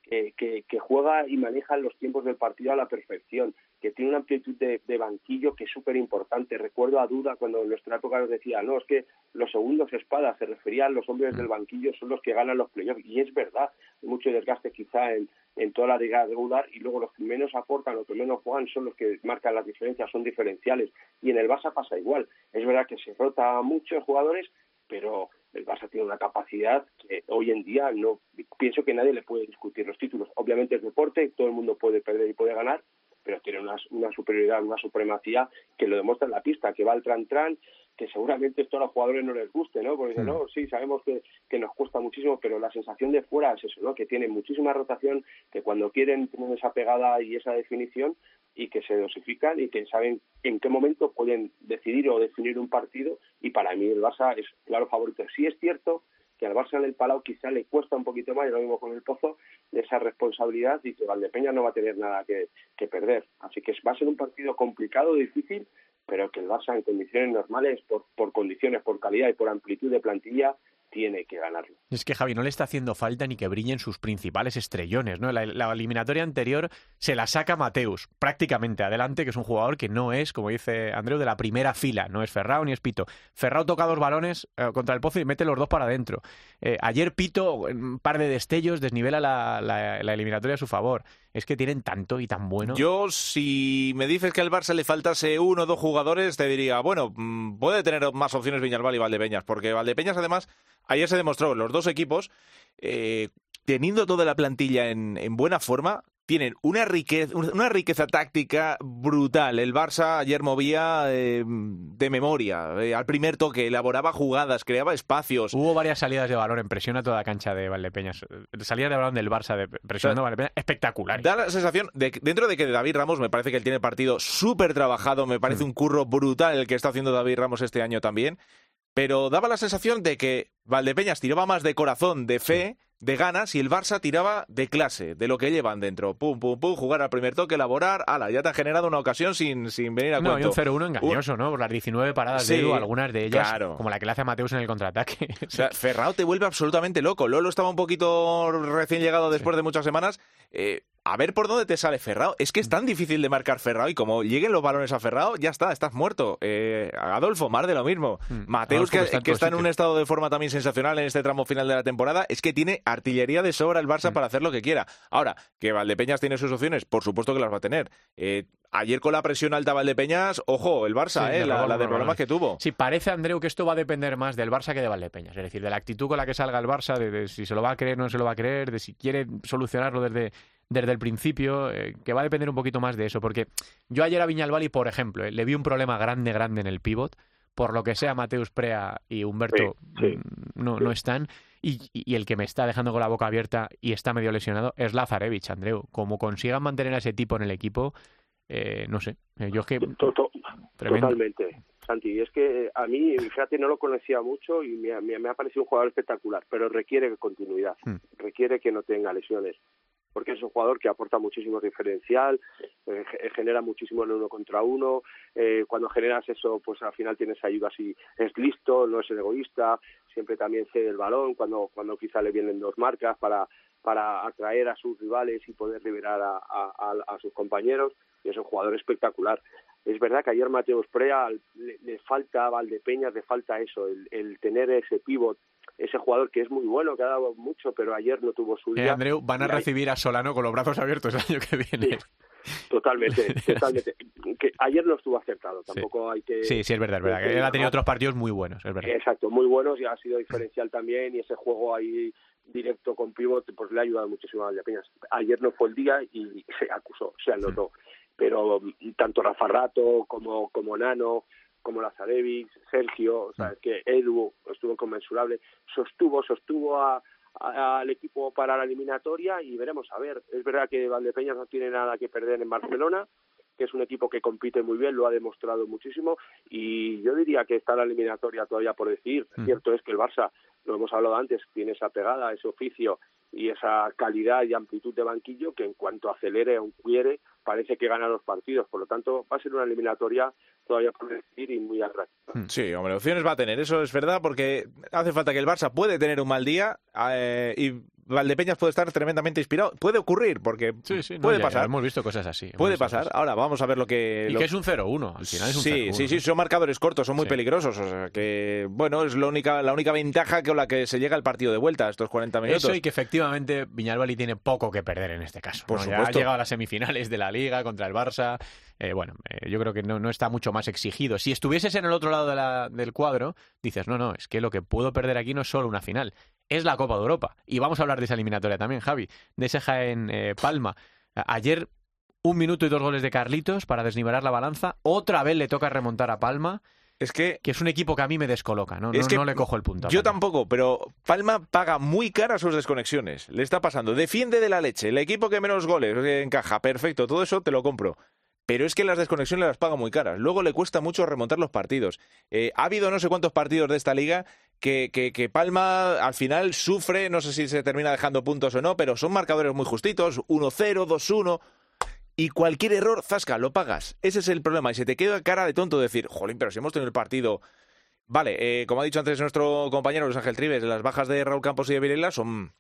que, juega y maneja los tiempos del partido a la perfección, que tiene una amplitud de, banquillo que es súper importante. Recuerdo a Duda cuando en nuestra época nos decía, no, es que los segundos espadas se referían los hombres del banquillo son los que ganan los playoffs, y es verdad, mucho desgaste quizá en, toda la liga regular y luego los que menos aportan, los que menos juegan son los que marcan las diferencias, son diferenciales. Y en el Barça pasa igual. Es verdad que se rota muchos jugadores, pero el Barça tiene una capacidad que hoy en día no pienso que nadie le puede discutir los títulos. Obviamente es deporte, todo el mundo puede perder y puede ganar, pero tiene una, una superioridad, una supremacía que lo demuestra en la pista, que va al tran-tran que seguramente esto a los jugadores no les guste, ¿no? Porque mm. no, sí, sabemos que, que, nos cuesta muchísimo, pero la sensación de fuera es eso, ¿no? Que tienen muchísima rotación, que cuando quieren tienen esa pegada y esa definición y que se dosifican y que saben en qué momento pueden decidir o definir un partido y para mí el Barça es claro favorito. Sí es cierto que al Barça en el Palau quizá le cuesta un poquito más, y lo mismo con el Pozo, de esa responsabilidad y que Valdepeña no va a tener nada que, que perder. Así que va a ser un partido complicado, difícil, pero que el Barça en condiciones normales, por, por condiciones, por calidad y por amplitud de plantilla, tiene que ganarlo. Es que Javi no le está haciendo falta ni que brillen sus principales estrellones, ¿no? La, eliminatoria anterior se la saca Mateus, prácticamente adelante, que es un jugador que no es, como dice Andreu, de la primera fila, no es Ferrao ni es Pito. Ferrao toca dos balones eh, contra el Pozo y mete los dos para adentro. Eh, ayer Pito, un par de destellos, desnivela la, eliminatoria a su favor. Es que tienen tanto y tan bueno. Yo, si me dices que al Barça le faltase uno o dos jugadores, te diría, bueno, mm, puede tener más opciones Viñalbal y Valdepeñas, porque Valdepeñas además Ayer se demostró, los dos equipos, eh, teniendo toda la plantilla en, buena forma, tienen una riqueza, una riqueza táctica brutal. El Barça ayer movía eh, de memoria. Eh, al primer toque, elaboraba jugadas, creaba espacios. Hubo varias salidas de balón en presión a toda cancha de Valdepeñas. Salidas de balón del Barça de presión de Valdepeñas espectacular. Da la sensación, de, dentro de que David Ramos me parece que él tiene partido súper trabajado, me parece mm. un curro brutal el que está haciendo David Ramos este año también pero daba la sensación de que Valdepeñas tiraba más de corazón, de fe, de ganas, y el Barça tiraba de clase, de lo que llevan dentro. Pum, pum, pum, jugar al primer toque, elaborar, ala, ya te han generado una ocasión sin, sin venir a no, cuento. No, un 0-1 engañoso, ¿no? Por las 19 paradas de Edu, algunas de ellas, como la que le hace a Mateus en el contraataque. o sea, Ferrao te vuelve absolutamente loco. Lolo estaba un poquito recién llegado después de muchas semanas. Eh, a ver por dónde te sale Ferrao. Es que es tan difícil de marcar Ferrao y como lleguen los balones a Ferrao, ya está, estás muerto. Eh, Adolfo, más de lo mismo. Hmm. Mateus, que, está, en, un estado de forma también sensacional en este tramo final de la temporada, es que tiene artillería de sobra el Barça hmm. para hacer lo que quiera. Ahora, que Valdepeñas tiene sus opciones, por supuesto que las va a tener. Eh, ayer con la presión alta Valdepeñas, ojo, el Barça, eh, la, de problemas que tuvo. Sí, parece, Andreu, que esto va a depender más del Barça que de Valdepeñas. Es decir, de la actitud con la que salga el Barça, de, si se lo va a creer o no se lo va a creer, de si quiere solucionarlo desde, desde el principio, eh, que va a depender un poquito más de eso. Porque yo ayer a Viñalbali, por ejemplo, eh, le vi un problema grande, grande en el pivot. Por lo que sea, Mateus Prea y Humberto mm, no, no están. Y, el que me está dejando con la boca abierta y está medio lesionado es Lazarevich, Andreu. Como consigan mantener a ese tipo en el equipo, eh, no sé. yo es que. Totalmente. Santi. Y es que a mí, fíjate, no lo conocía mucho y me, me, ha parecido un jugador espectacular, pero requiere continuidad, hmm. requiere que no tenga lesiones, porque es un jugador que aporta muchísimo diferencial, eh, genera muchísimo en uno contra uno, eh, cuando generas eso, pues al final tienes ayuda así, es listo, no es egoísta, siempre también cede el balón cuando, cuando quizá le vienen dos marcas para para atraer a sus rivales y poder liberar a, sus compañeros y es un jugador espectacular. Es verdad que ayer Mateus Prea le, falta a Valdepeñas, le falta eso, el, tener ese pivot, ese jugador que es muy bueno, que ha dado mucho, pero ayer no tuvo su día. Eh, Andreu, van a recibir a Solano con los brazos abiertos el año que viene. totalmente, totalmente. Que ayer no estuvo acertado, tampoco hay que... Sí, sí, es verdad, es verdad. él ha tenido otros partidos muy buenos, es verdad. Exacto, muy buenos y ha sido diferencial también y ese juego ahí directo con pivot pues le ha ayudado muchísimo a Valdepeñas. Ayer no fue el día y se acusó, se anotó pero mm, tanto Rafa Rato como, como Nano, como Lazarevich, Sergio, o sea, mm. que Edu estuvo inconmensurable, sostuvo, sostuvo a, al equipo para la eliminatoria y veremos a ver. Es verdad que Valdepeñas no tiene nada que perder en Barcelona, que es un equipo que compite muy bien, lo ha demostrado muchísimo y yo diría que está la eliminatoria todavía por decir. Mm. Cierto es que el Barça, lo hemos hablado antes, tiene esa pegada, ese oficio y esa calidad y amplitud de banquillo que en cuanto acelere o quiere parece que gana los partidos. Por lo tanto, va a ser una eliminatoria todavía por decir y muy atractiva. Hmm. Sí, hombre, opciones va a tener, eso es verdad, porque hace falta que el Barça puede tener un mal día eh, y Valdepeñas puede estar tremendamente inspirado. Puede ocurrir, porque puede pasar. hemos visto cosas así. Puede pasar. Ahora vamos a ver lo que. Y que es un 0-1. Al final es un Sí, sí, sí, son marcadores cortos, son muy peligrosos. O sea que, bueno, es la única, la única ventaja con la que se llega al partido de vuelta, estos 40 minutos. Eso y que efectivamente Viñalbali tiene poco que perder en este caso. Por Ya ha llegado a las semifinales de la Liga contra el Barça. Eh, bueno, eh, yo creo que no, no, está mucho más exigido. Si estuvieses en el otro lado de la, del cuadro, dices, no, no, es que lo que puedo perder aquí no es solo una final, es la Copa de Europa. Y vamos a hablar de esa eliminatoria también, Javi, de ese en eh, Palma. Ayer un minuto y dos goles de Carlitos para desnivelar la balanza. Otra vez le toca remontar a Palma. Es que, que es un equipo que a mí me descoloca, ¿no? no, le cojo el punto. Yo tampoco, pero Palma paga muy cara sus desconexiones. Le está pasando. Defiende de la leche. El equipo que menos goles encaja. Perfecto, todo eso te lo compro pero es que las desconexiones las paga muy caras. Luego le cuesta mucho remontar los partidos. Eh, ha habido no sé cuántos partidos de esta liga que, que, Palma al final sufre, no sé si se termina dejando puntos o no, pero son marcadores muy justitos, 1-0, 2-1. Y cualquier error, zasca, lo pagas. Ese es el problema. Y se te queda cara de tonto decir, jolín, pero si hemos tenido el partido. Vale, eh, como ha dicho antes nuestro compañero Luis Ángel Tribes, las bajas de Raúl Campos y de Virela son,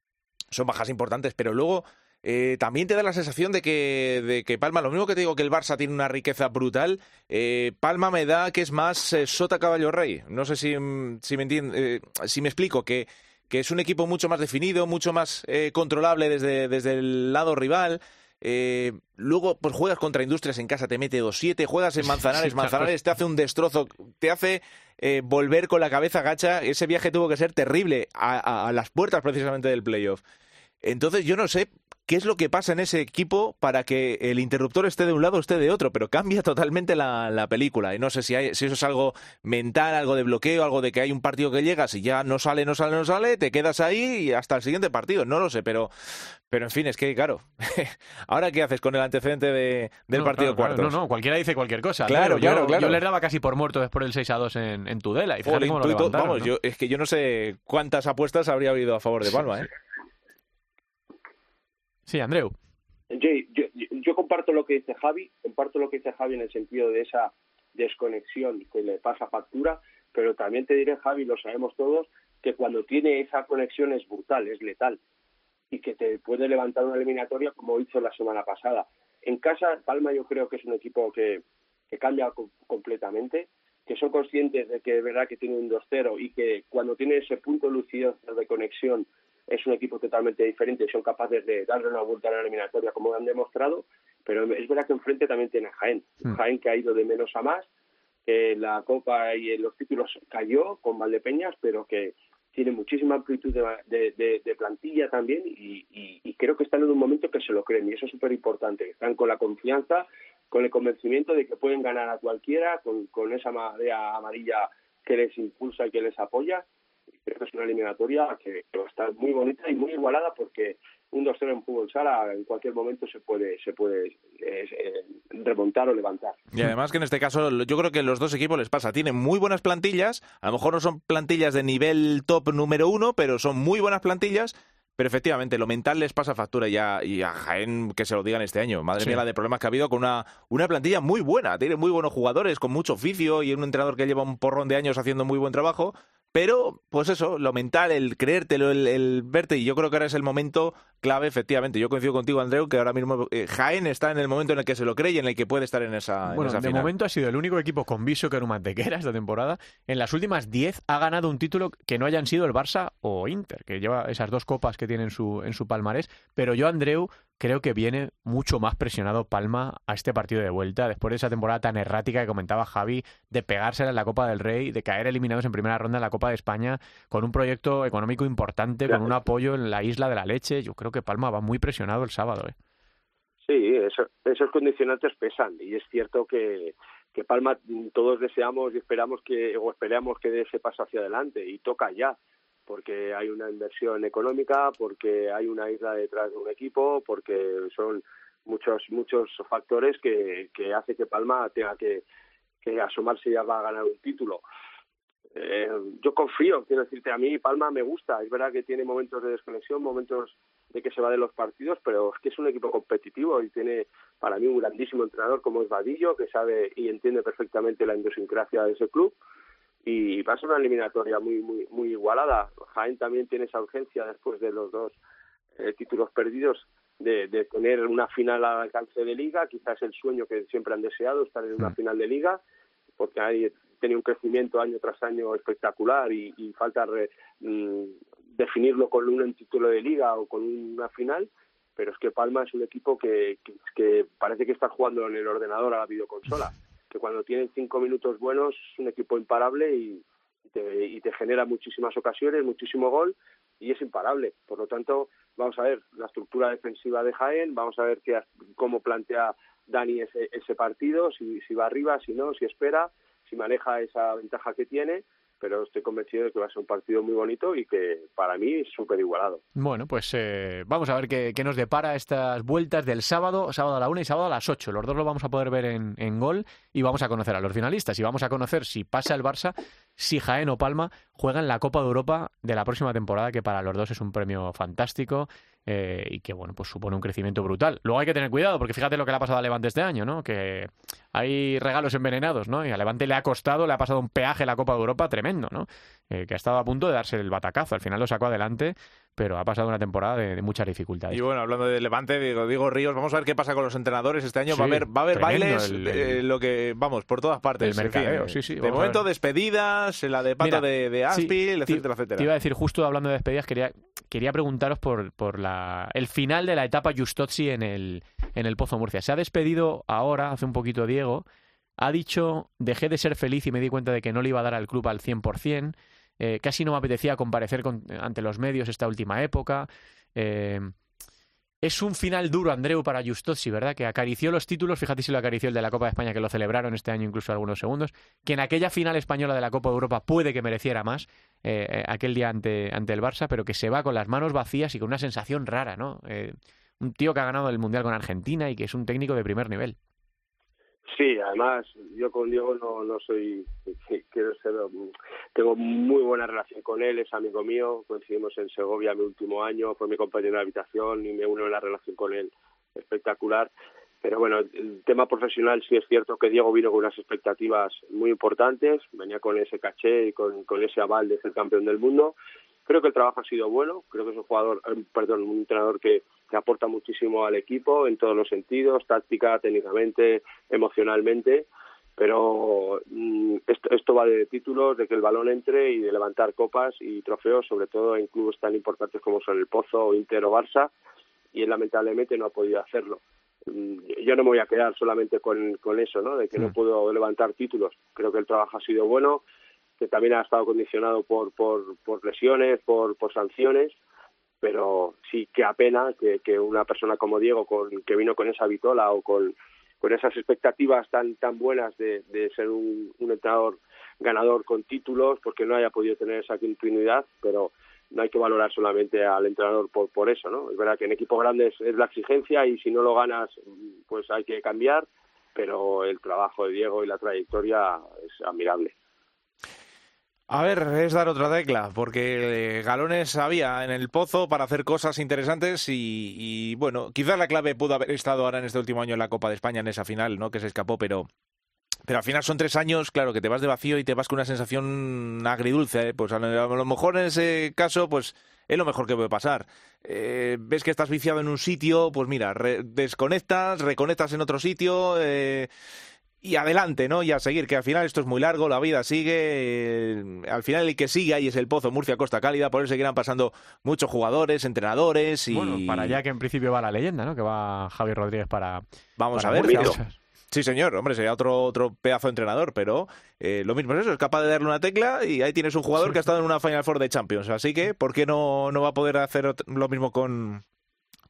son bajas importantes, pero luego eh, también te da la sensación de que, de que Palma, lo mismo que te digo que el Barça tiene una riqueza brutal, eh, Palma me da que es más eh, Sota Caballo Rey. No sé si, mm, si me si me explico, que, que, es un equipo mucho más definido, mucho más controlable desde, desde el lado rival. luego, pues juegas contra Industrias en casa, te mete 2-7, juegas en Manzanares, Manzanares te hace un destrozo, te hace volver con la cabeza gacha. Ese viaje tuvo que ser terrible a, a las puertas precisamente del playoff. Entonces, yo no sé qué es lo que pasa en ese equipo para que el interruptor esté de un lado o esté de otro, pero cambia totalmente la, película. Y no sé si, hay, si eso es algo mental, algo de bloqueo, algo de que hay un partido que llegas y ya no sale, no sale, no sale, te quedas ahí y hasta el siguiente partido. No lo sé, pero, pero en fin, es que claro. Ahora, ¿qué haces con el antecedente de, del partido cuarto? no, no, cualquiera dice cualquier cosa. Claro, claro, yo, claro. Yo les daba casi por muerto después del 6 a 2 en, en Tudela. Y vamos, yo, es que yo no sé cuántas apuestas habría habido a favor de Palma, ¿eh? Sí, Andreu. Yo, comparto lo que dice Javi, comparto lo que dice Javi en el sentido de esa desconexión que le pasa factura, pero también te diré, Javi, lo sabemos todos, que cuando tiene esa conexión es brutal, es letal. y que te puede levantar una eliminatoria como hizo la semana pasada. En casa, Palma yo creo que es un equipo que, cambia completamente, que son conscientes de que es verdad que tiene un 2-0 y que cuando tiene ese punto lucido de conexión es un equipo totalmente diferente y son capaces de darle una vuelta a la eliminatoria como han demostrado, pero es verdad que enfrente también tiene Jaén, hmm. Jaén que ha ido de menos a más, que la Copa y los títulos cayó con Valdepeñas, pero que tiene muchísima amplitud de, plantilla también y, creo que están en un momento que se lo creen y eso es súper importante. Están con la confianza, con el convencimiento de que pueden ganar a cualquiera, con, con esa marea amarilla que les impulsa y que les apoya creo que es una eliminatoria que, va a estar muy bonita y muy igualada porque un 2-0 en fútbol sala en cualquier momento se puede se puede eh, remontar o levantar. Y además que en este caso yo creo que los dos equipos les pasa, tienen muy buenas plantillas, a lo mejor no son plantillas de nivel top número uno, pero son muy buenas plantillas pero efectivamente, lo mental les pasa factura ya y a Jaén que se lo digan este año. Madre mía, la de problemas que ha habido con una, una plantilla muy buena. Tiene muy buenos jugadores, con mucho oficio y un entrenador que lleva un porrón de años haciendo muy buen trabajo. Pero, pues eso, lo mental, el creértelo, el, verte, y yo creo que ahora es el momento clave, efectivamente. Yo coincido contigo, Andreu, que ahora mismo eh, Jaén está en el momento en el que se lo cree y en el que puede estar en esa, bueno, de momento ha sido el único equipo con viso que era un mantequera esta temporada. En las últimas 10 ha ganado un título que no hayan sido el Barça o Inter, que lleva esas dos copas que tiene en su, en su palmarés. Pero yo, Andreu, creo que viene mucho más presionado Palma a este partido de vuelta, después de esa temporada tan errática que comentaba Javi, de pegársela en la Copa del Rey, de caer eliminados en primera ronda en la Copa de España, con un proyecto económico importante, con un apoyo en la isla de la leche. Yo creo que Palma va muy presionado el sábado. ¿eh? Sí, esos condicionantes pesan y es cierto que, que Palma todos deseamos y esperamos que, o esperamos que dé ese paso hacia adelante y toca ya porque hay una inversión económica, porque hay una isla detrás de un equipo, porque son muchos muchos factores que, que hace que Palma tenga que, que asomarse ya va a ganar un título. Eh, yo confío, quiero decirte, a mí Palma me gusta, es verdad que tiene momentos de desconexión, momentos de que se va de los partidos, pero es que es un equipo competitivo y tiene para mí un grandísimo entrenador como es Vadillo, que sabe y entiende perfectamente la idiosincrasia de ese club y va a ser una eliminatoria muy muy muy igualada. Jaén también tiene esa urgencia después de los dos eh, títulos perdidos de, de, tener una final al alcance de liga, quizás el sueño que siempre han deseado, estar en una final de liga, porque hay tenido un crecimiento año tras año espectacular y, falta mm, definirlo con un título de liga o con una final, pero es que Palma es un equipo que, que, que parece que está jugando en el ordenador a la videoconsola que cuando tienen cinco minutos buenos es un equipo imparable y te, y te genera muchísimas ocasiones, muchísimo gol y es imparable. Por lo tanto, vamos a ver la estructura defensiva de Jaén, vamos a ver qué, cómo plantea Dani ese, ese partido, si, si va arriba, si no, si espera, si maneja esa ventaja que tiene pero estoy convencido de que va a ser un partido muy bonito y que para mí es súper igualado. Bueno, pues eh, vamos a ver qué, nos depara estas vueltas del sábado, sábado a la una y sábado a las ocho. Los dos lo vamos a poder ver en, en gol y vamos a conocer a los finalistas y vamos a conocer si pasa el Barça, si Jaén o Palma juegan la Copa de Europa de la próxima temporada, que para los dos es un premio fantástico. Eh, y que bueno, pues supone un crecimiento brutal. Luego hay que tener cuidado, porque fíjate lo que le ha pasado a Levante este año, ¿no? Que hay regalos envenenados, ¿no? Y a Levante le ha costado, le ha pasado un peaje la Copa de Europa tremendo, ¿no? Eh, que ha estado a punto de darse el batacazo. Al final lo sacó adelante, pero ha pasado una temporada de, muchas dificultades. Y bueno, hablando de Levante, digo, digo Ríos, vamos a ver qué pasa con los entrenadores este año. va a haber, va a haber bailes, eh, lo que, vamos, por todas partes. El mercadeo, sí, sí. De momento, despedidas, la de pata de, de Aspil, etcétera, etcétera. Te iba a decir, justo hablando de despedidas, quería, quería preguntaros por, por la, el final de la etapa Justozzi en el, en el Pozo Murcia. Se ha despedido ahora, hace un poquito Diego, ha dicho, dejé de ser feliz y me di cuenta de que no le iba a dar al club al 100%, eh, casi no me apetecía comparecer ante los medios esta última época. Eh, es un final duro, Andreu, para Justozzi, ¿verdad? Que acarició los títulos, fíjate si lo acarició el de la Copa de España, que lo celebraron este año incluso algunos segundos, que en aquella final española de la Copa de Europa puede que mereciera más eh, aquel día ante, ante el Barça, pero que se va con las manos vacías y con una sensación rara, ¿no? un tío que ha ganado el Mundial con Argentina y que es un técnico de primer nivel. Sí, además yo con Diego no, no soy, quiero ser, tengo muy buena relación con él, es amigo mío, coincidimos en Segovia mi último año, fue mi compañero de habitación y me uno en la relación con él espectacular. Pero bueno, el tema profesional sí es cierto que Diego vino con unas expectativas muy importantes, venía con ese caché y con, con ese aval de ser campeón del mundo Creo que el trabajo ha sido bueno, creo que es un jugador, eh, perdón, un entrenador que, que aporta muchísimo al equipo en todos los sentidos, táctica, técnicamente, emocionalmente pero mm, esto, esto va de títulos, de que el balón entre y de levantar copas y trofeos, sobre todo en clubes tan importantes como son el Pozo, Inter o Barça, y él lamentablemente no ha podido hacerlo. Mm, yo no me voy a quedar solamente con, con eso, ¿no? De que no puedo levantar títulos. Creo que el trabajo ha sido bueno, que también ha estado condicionado por, por, lesiones, por, sanciones, pero sí que apena que, una persona como Diego, con, que vino con esa vitola o con esas expectativas tan tan buenas de, ser un, un, entrenador ganador con títulos porque no haya podido tener esa continuidad pero no hay que valorar solamente al entrenador por por eso no es verdad que en equipos grandes es la exigencia y si no lo ganas pues hay que cambiar pero el trabajo de Diego y la trayectoria es admirable a ver, es dar otra tecla, porque galones había en el pozo para hacer cosas interesantes y, y, bueno, quizás la clave pudo haber estado ahora en este último año en la Copa de España, en esa final, ¿no? Que se escapó, pero pero al final son tres años, claro, que te vas de vacío y te vas con una sensación agridulce. ¿eh? Pues a lo mejor en ese caso, pues es lo mejor que puede pasar. Eh, ves que estás viciado en un sitio, pues mira, re desconectas, reconectas en otro sitio. Eh, y adelante, ¿no? Y a seguir, que al final esto es muy largo, la vida sigue. Eh, al final el que sigue ahí es el Pozo Murcia Costa Cálida, por eso seguirán pasando muchos jugadores, entrenadores y. Bueno, para allá que en principio va la leyenda, ¿no? Que va Javier Rodríguez para. Vamos para a ver, Sí, señor, hombre, sería otro, otro pedazo de entrenador, pero eh, lo mismo es eso, es capaz de darle una tecla y ahí tienes un jugador que ha estado en una Final Four de Champions. Así que, ¿por qué no, no va a poder hacer lo mismo con,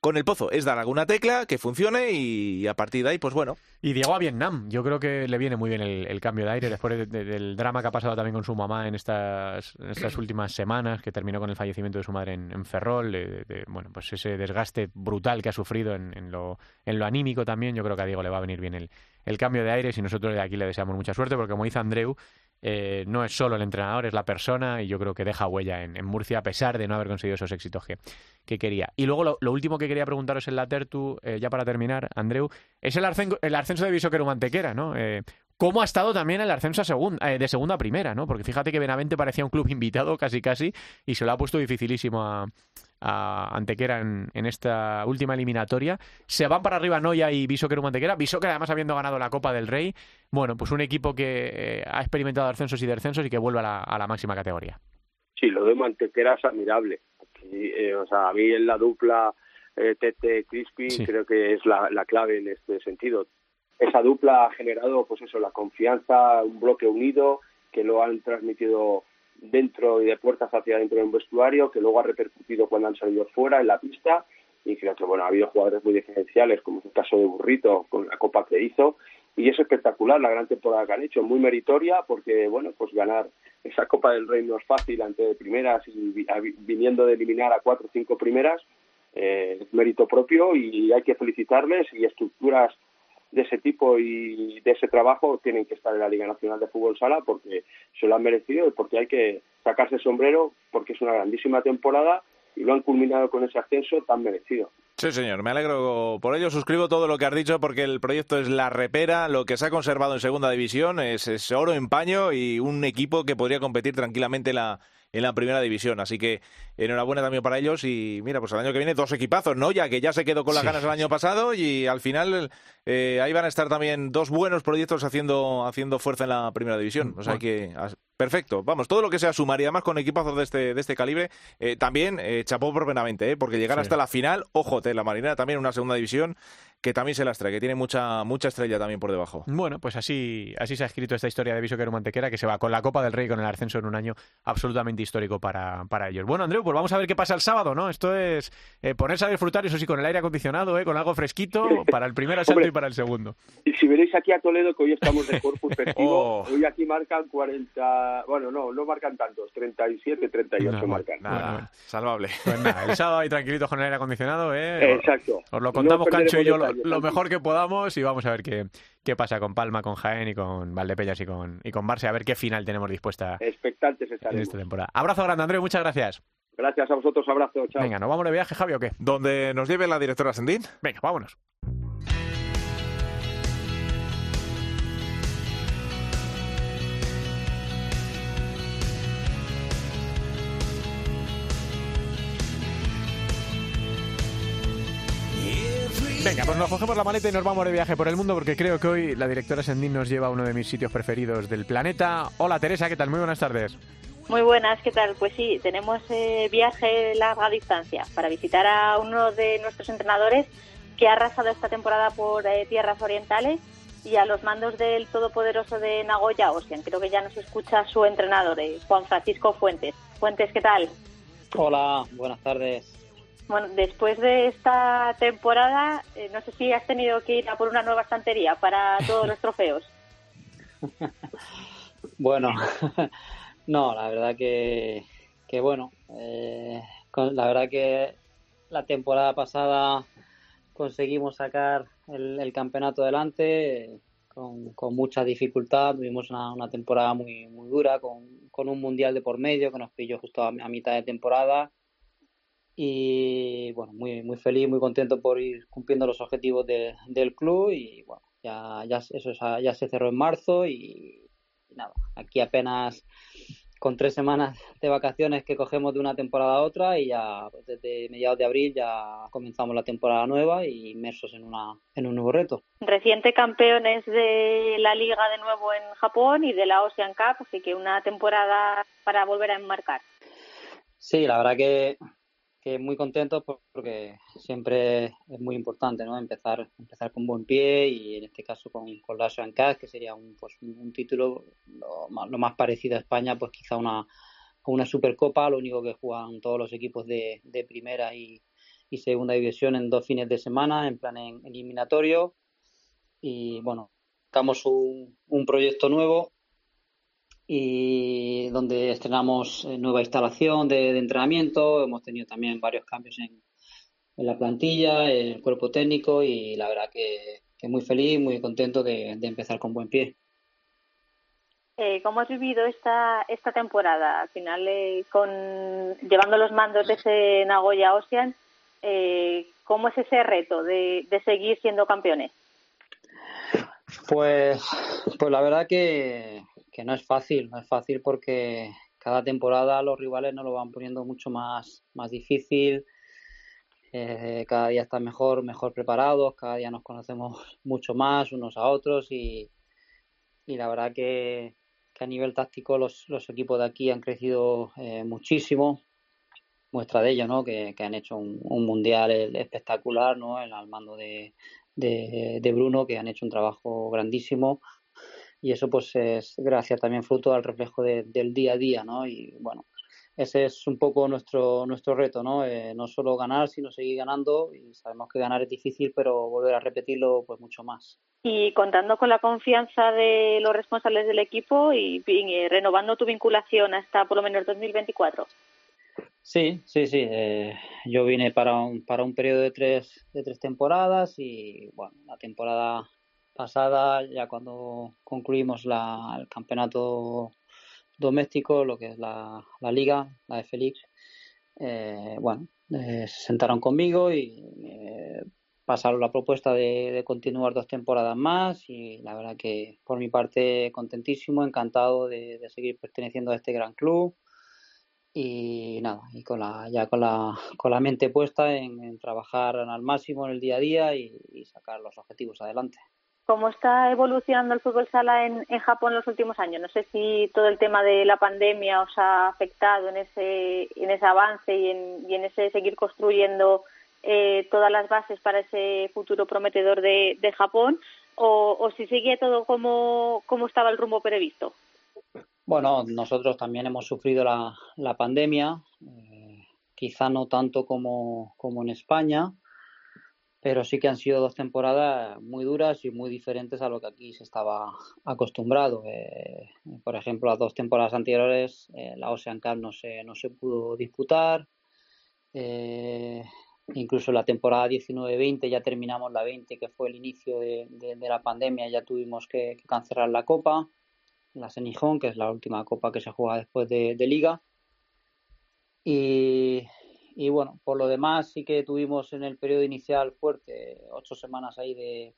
con el pozo es dar alguna tecla que funcione y a partir de ahí, pues bueno. Y Diego a Vietnam, yo creo que le viene muy bien el, cambio de aire después del drama que ha pasado también con su mamá en estas, estas últimas semanas, que terminó con el fallecimiento de su madre en, Ferrol, de, bueno, pues ese desgaste brutal que ha sufrido en, lo, en lo anímico también, yo creo que a Diego le va a venir bien el, el cambio de aire. Y nosotros de aquí le deseamos mucha suerte, porque como dice Andreu, eh, no es solo el entrenador, es la persona y yo creo que deja huella en, Murcia a pesar de no haber conseguido esos éxitos que, que quería. Y luego lo, último que quería preguntaros en la Tertu, eh, ya para terminar, Andreu, es el, el ascenso de Visoqueru Mantequera, ¿no? Eh, ¿Cómo ha estado también el ascenso segunda, de segunda a primera, ¿no? Porque fíjate que Benavente parecía un club invitado casi casi y se lo ha puesto dificilísimo a, a Antequera en, en, esta última eliminatoria. Se van para arriba Noya y Bisóqueru Mantequera. Bisóquera además habiendo ganado la Copa del Rey. Bueno, pues un equipo que eh, ha experimentado ascensos y descensos y que vuelve a la, a la máxima categoría. Sí, lo de Mantequera es admirable. Eh, o sea, a mí en la dupla eh, Tete Crispy creo que es la, la clave en este sentido. Esa dupla ha generado, pues eso, la confianza, un bloque unido que lo han transmitido dentro y de puertas hacia dentro de un vestuario, que luego ha repercutido cuando han salido fuera en la pista. Y creo que bueno, ha habido jugadores muy diferenciales, como es el caso de Burrito, con la copa que hizo. Y es espectacular la gran temporada que han hecho, muy meritoria, porque bueno, pues ganar esa Copa del Rey no es fácil ante primeras y viniendo de eliminar a cuatro o cinco primeras, eh, es mérito propio y hay que felicitarles y estructuras de ese tipo y de ese trabajo tienen que estar en la Liga Nacional de Fútbol Sala porque se lo han merecido y porque hay que sacarse el sombrero porque es una grandísima temporada y lo han culminado con ese ascenso tan merecido. Sí, señor, me alegro por ello. Suscribo todo lo que has dicho porque el proyecto es la repera. Lo que se ha conservado en segunda división es, oro en paño y un equipo que podría competir tranquilamente la, en la primera división. Así que enhorabuena también para ellos y mira, pues el año que viene dos equipazos, ¿no? Ya que ya se quedó con las ganas el año pasado y al final eh, ahí van a estar también dos buenos proyectos haciendo, haciendo fuerza en la primera división. O sea que perfecto, vamos, todo lo que sea sumar y además con equipazos de este, de este calibre, eh, también eh, chapó por ¿eh? porque llegar hasta la final, ojo, la Marinera también una segunda división que también se las trae, que tiene mucha mucha estrella también por debajo. Bueno, pues así, así se ha escrito esta historia de Viso Mantequera, que se va con la Copa del Rey, con el ascenso en un año absolutamente histórico para, para ellos. Bueno, Andreu, pues vamos a ver qué pasa el sábado, ¿no? Esto es eh, ponerse a disfrutar, eso sí, con el aire acondicionado, ¿eh? con algo fresquito, para el primer asalto y para el segundo. Y si veréis aquí a Toledo, que hoy estamos de Corpus festivo, oh. hoy aquí marcan 40, bueno, no, no marcan tantos, 37, 38 marcan. Nada, salvable. Pues nada, el sábado ahí tranquilitos con el aire acondicionado, ¿eh? Exacto. Os lo contamos, Cancho y yo, lo mejor que podamos y vamos a ver qué, qué pasa con Palma, con Jaén y con Valdepeñas y con, y con Barça, a ver qué final tenemos dispuesta Expectantes en esta temporada. Abrazo grande, Andrés, muchas gracias. Gracias a vosotros, abrazo, chao. Venga, ¿nos vamos de viaje, Javi, o qué? ¿Dónde nos lleve la directora Sendín? Venga, vámonos. Venga, pues nos cogemos la maleta y nos vamos de viaje por el mundo porque creo que hoy la directora Sendín nos lleva a uno de mis sitios preferidos del planeta. Hola Teresa, ¿qué tal? Muy buenas tardes. Muy buenas, ¿qué tal? Pues sí, tenemos eh, viaje larga distancia para visitar a uno de nuestros entrenadores que ha arrasado esta temporada por eh, tierras orientales y a los mandos del todopoderoso de Nagoya Ocean. Creo que ya nos escucha su entrenador, eh, Juan Francisco Fuentes. Fuentes, ¿qué tal? Hola, buenas tardes. Bueno, después de esta temporada, no sé si has tenido que ir a por una nueva estantería para todos los trofeos. bueno, no, la verdad que, que bueno, eh, la verdad que la temporada pasada conseguimos sacar el, campeonato adelante con, con, mucha dificultad. Tuvimos una, temporada muy, muy dura con, un mundial de por medio que nos pilló justo a, mitad de temporada. Y bueno, muy, muy feliz, muy contento por ir cumpliendo los objetivos del club. Y bueno, ya, ya, eso ya se cerró en marzo y, nada, aquí apenas con tres semanas de vacaciones que cogemos de una temporada a otra y ya pues, desde mediados de abril ya comenzamos la temporada nueva y inmersos en una en un nuevo reto. Reciente campeones de la liga de nuevo en Japón y de la Ocean Cup, así que una temporada para volver a enmarcar. Sí, la verdad que muy contentos porque siempre es muy importante ¿no? empezar empezar con buen pie y en este caso con, con la Cup, que sería un, pues, un título lo más, parecido a España, pues quizá una, una Supercopa, lo único que juegan todos los equipos de, de primera y, y, segunda división en dos fines de semana, en plan en, eliminatorio. Y bueno, sacamos un, un proyecto nuevo y donde estrenamos eh, nueva instalación de, entrenamiento, hemos tenido también varios cambios en, en, la plantilla, en el cuerpo técnico y la verdad que, muy feliz, muy contento de, empezar con buen pie. Eh, ¿Cómo has vivido esta, esta temporada? Al final, eh, con, llevando los mandos de ese Nagoya Ocean, eh, ¿cómo es ese reto de, de seguir siendo campeones? Pues, pues la verdad que, que no es fácil, no es fácil porque cada temporada los rivales nos lo van poniendo mucho más, más difícil. Eh, cada día están mejor, mejor preparados, cada día nos conocemos mucho más unos a otros y, y la verdad que, a nivel táctico los, los, equipos de aquí han crecido eh, muchísimo. Muestra de ello, ¿no? Que, han hecho un, mundial espectacular, ¿no? El, al mando de, de Bruno, que han hecho un trabajo grandísimo y eso pues es gracias también fruto al reflejo del día a día, ¿no? Y bueno, ese es un poco nuestro nuestro reto, ¿no? Eh, no solo ganar, sino seguir ganando y sabemos que ganar es difícil, pero volver a repetirlo pues mucho más. Y contando con la confianza de los responsables del equipo y, renovando tu vinculación hasta por lo menos 2024. Sí, sí, sí. Eh, yo vine para un, para un periodo de tres, de tres temporadas y, bueno, la temporada pasada, ya cuando concluimos la, el campeonato doméstico, lo que es la, la liga, la de Félix, eh, bueno, eh, se sentaron conmigo y eh, pasaron la propuesta de, de, continuar dos temporadas más y la verdad que por mi parte contentísimo, encantado de, de seguir perteneciendo a este gran club y nada, y con la, ya con la, con la mente puesta en, trabajar al máximo en el día a día y sacar los objetivos adelante cómo está evolucionando el fútbol sala en, en, Japón en los últimos años. No sé si todo el tema de la pandemia os ha afectado en ese, en ese avance y en, en ese seguir construyendo eh, todas las bases para ese futuro prometedor de, de Japón o, o, si sigue todo como, como estaba el rumbo previsto. Bueno, nosotros también hemos sufrido la, la pandemia, eh, quizá no tanto como, como en España, pero sí que han sido dos temporadas muy duras y muy diferentes a lo que aquí se estaba acostumbrado. Eh, por ejemplo, las dos temporadas anteriores eh, la Ocean Cup no se, no se pudo disputar. Incluso la temporada 19-20 ya terminamos la 20, que fue el inicio de, de, la pandemia, ya tuvimos que, cancelar la copa, la Senijón, que es la última copa que se juega después de, de liga. Y, y bueno, por lo demás sí que tuvimos en el periodo inicial fuerte, ocho semanas ahí de,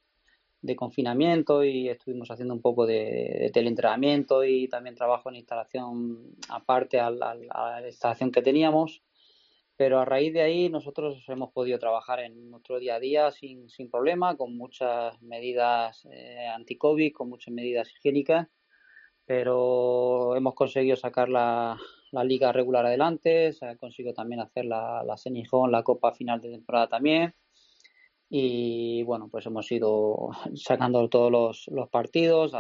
de confinamiento y estuvimos haciendo un poco de, teleentrenamiento y también trabajo en instalación aparte a la, instalación que teníamos. pero a raíz de ahí nosotros hemos podido trabajar en nuestro día a día sin, sin problema, con muchas medidas eh, anti-COVID, con muchas medidas higiénicas, pero hemos conseguido sacar la, la liga regular adelante, se ha conseguido también hacer la, la Senijón, la Copa final de temporada también. Y bueno, pues hemos ido sacando todos los, los partidos.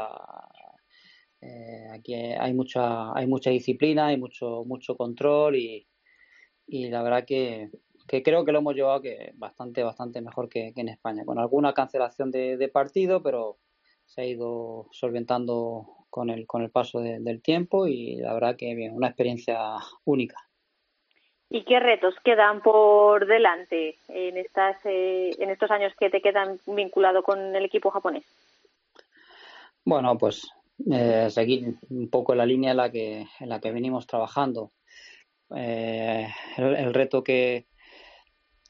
Eh, aquí hay mucha, hay mucha disciplina, hay mucho, mucho control y, y la verdad que, creo que lo hemos llevado que bastante, bastante mejor que, en España, con alguna cancelación de, partido, pero se ha ido solventando con el, con el paso del tiempo y la verdad que bien, una experiencia única. ¿Y qué retos quedan por delante en, estas, eh, en estos años que te quedan vinculado con el equipo japonés? Bueno, pues eh, seguir un poco la línea en la que, en la que venimos trabajando. Eh, el, reto que,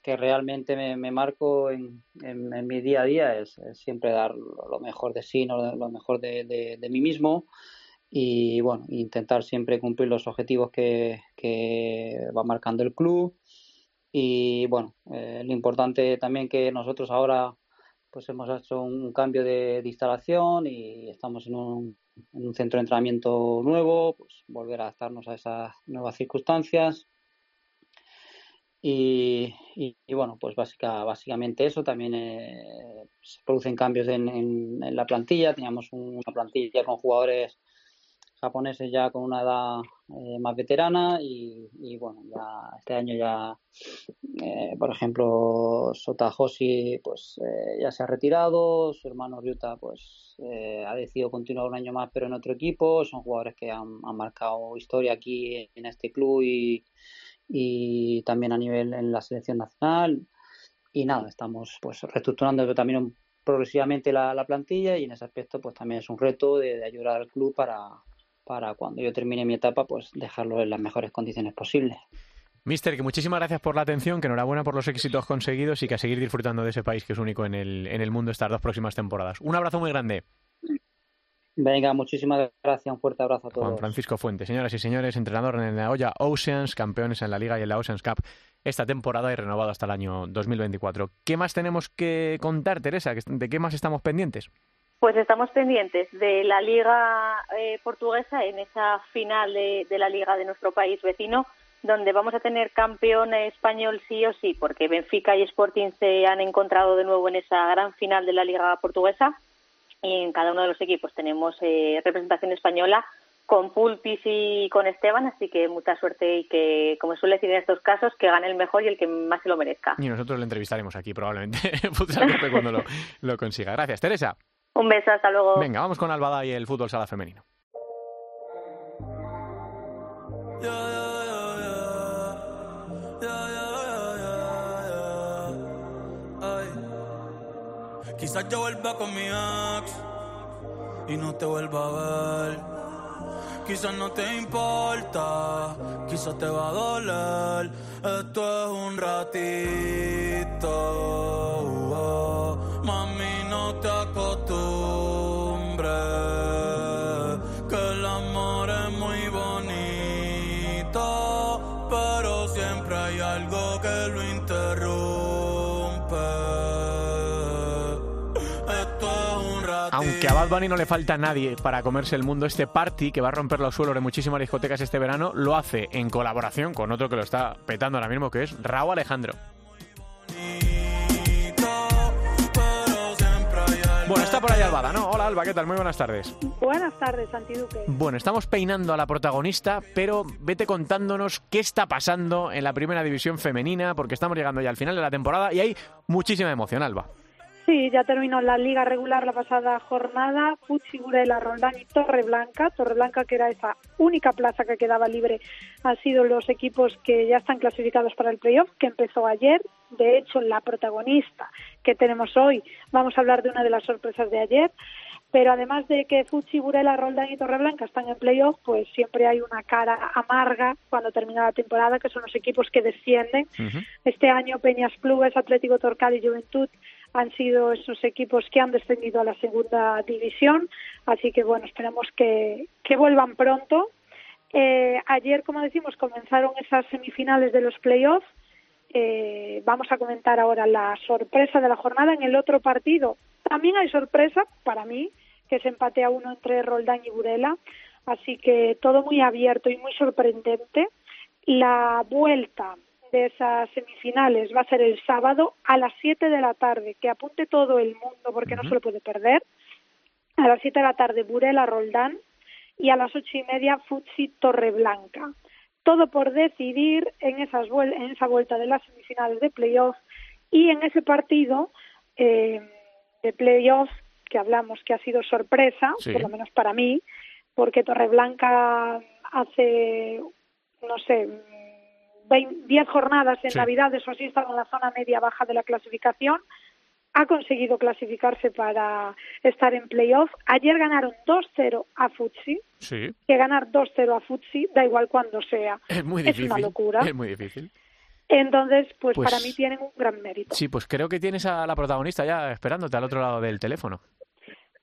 que realmente me, marco en, en, mi día a día es, siempre dar lo mejor de sí, lo, lo mejor de, de, mí mismo y bueno, intentar siempre cumplir los objetivos que, que va marcando el club y bueno, eh, lo importante también que nosotros ahora pues hemos hecho un cambio de instalación y estamos en un en un centro de entrenamiento nuevo, pues volver a adaptarnos a esas nuevas circunstancias. Y, bueno, pues básica, básicamente eso. También eh, se producen cambios en, en, la plantilla. Teníamos una plantilla con jugadores japoneses ya con una edad eh, más veterana y, bueno, ya este año ya, eh, por ejemplo, Sota Hoshi pues eh, ya se ha retirado, su hermano Ryuta pues ha decidido continuar un año más pero en otro equipo, son jugadores que han, marcado historia aquí en este club y, y también a nivel en la selección nacional y nada, estamos pues reestructurando también progresivamente la, la, plantilla y en ese aspecto pues también es un reto de ayudar al club para, para cuando yo termine mi etapa, pues dejarlo en las mejores condiciones posibles. Mister, que muchísimas gracias por la atención, que enhorabuena por los éxitos conseguidos y que a seguir disfrutando de ese país que es único en el, en el mundo estas dos próximas temporadas. Un abrazo muy grande. Venga, muchísimas gracias, un fuerte abrazo a todos. Juan Francisco Fuentes, señoras y señores, entrenador en la olla Oceans, campeones en la Liga y en la Oceans Cup esta temporada y renovado hasta el año 2024. ¿Qué más tenemos que contar, Teresa? ¿De qué más estamos pendientes? Pues estamos pendientes de la Liga eh, Portuguesa en esa final de, la Liga de nuestro país vecino, donde vamos a tener campeón español sí o sí, porque Benfica y Sporting se han encontrado de nuevo en esa gran final de la Liga Portuguesa. Y en cada uno de los equipos tenemos eh, representación española con Pulpis y con Esteban, así que mucha suerte y que, como suele decir en estos casos, que gane el mejor y el que más se lo merezca. Y nosotros le entrevistaremos aquí probablemente cuando lo, lo consiga. Gracias, Teresa. Un beso, hasta luego. Venga, vamos con Albada y el fútbol sala femenino. Quizás yo vuelva con mi ex y no te vuelva a ver. Quizás no te importa, quizás te va a doler. Esto es un ratito, mami, no te Aunque a Bad Bunny no le falta nadie para comerse el mundo, este party que va a romper los suelos de muchísimas discotecas este verano lo hace en colaboración con otro que lo está petando ahora mismo, que es Raúl Alejandro. Bueno, está por ahí Albada, ¿no? Hola Alba, ¿qué tal? Muy buenas tardes. Buenas tardes, Santiduque. Bueno, estamos peinando a la protagonista, pero vete contándonos qué está pasando en la primera división femenina, porque estamos llegando ya al final de la temporada y hay muchísima emoción, Alba. Sí, ya terminó la liga regular la pasada jornada. Pucci, Burela, Roldán y Torreblanca. Torreblanca, que era esa única plaza que quedaba libre, han sido los equipos que ya están clasificados para el playoff, que empezó ayer. De hecho, la protagonista que tenemos hoy, vamos a hablar de una de las sorpresas de ayer. Pero además de que Fuchi, Burela, Roldán y Torreblanca están en playoff, pues siempre hay una cara amarga cuando termina la temporada, que son los equipos que descienden. Este año Peñas Clubes, Atlético Torcal y Juventud han sido esos equipos que han descendido a la segunda división, así que bueno, esperamos que, que vuelvan pronto. Eh, ayer, como decimos, comenzaron esas semifinales de los playoffs eh, vamos a comentar ahora la sorpresa de la jornada. En el otro partido también hay sorpresa para mí, que se empate a uno entre Roldán y Burela. Así que todo muy abierto y muy sorprendente. La vuelta de esas semifinales. Va a ser el sábado a las 7 de la tarde, que apunte todo el mundo porque no se lo puede perder. A las 7 de la tarde Burela Roldán. Y a las ocho y media Futsi Torreblanca. Todo por decidir en, esas en esa vuelta de las semifinales de playoff y en ese partido eh, de playoff que hablamos que ha sido sorpresa, por lo menos para mí, porque Torreblanca hace, no sé, 10 jornadas en Navidades o así estaba en la zona media-baja de la clasificación. Ha conseguido clasificarse para estar en playoff. Ayer ganaron 2-0 a Futsi. Sí. Que ganar 2-0 a Futsi da igual cuando sea. Es muy difícil. Es una locura. Es muy difícil. Entonces, pues, Pues- para mí tienen un gran mérito. Sí, pues creo que tienes a la protagonista ya esperándote al otro lado del teléfono.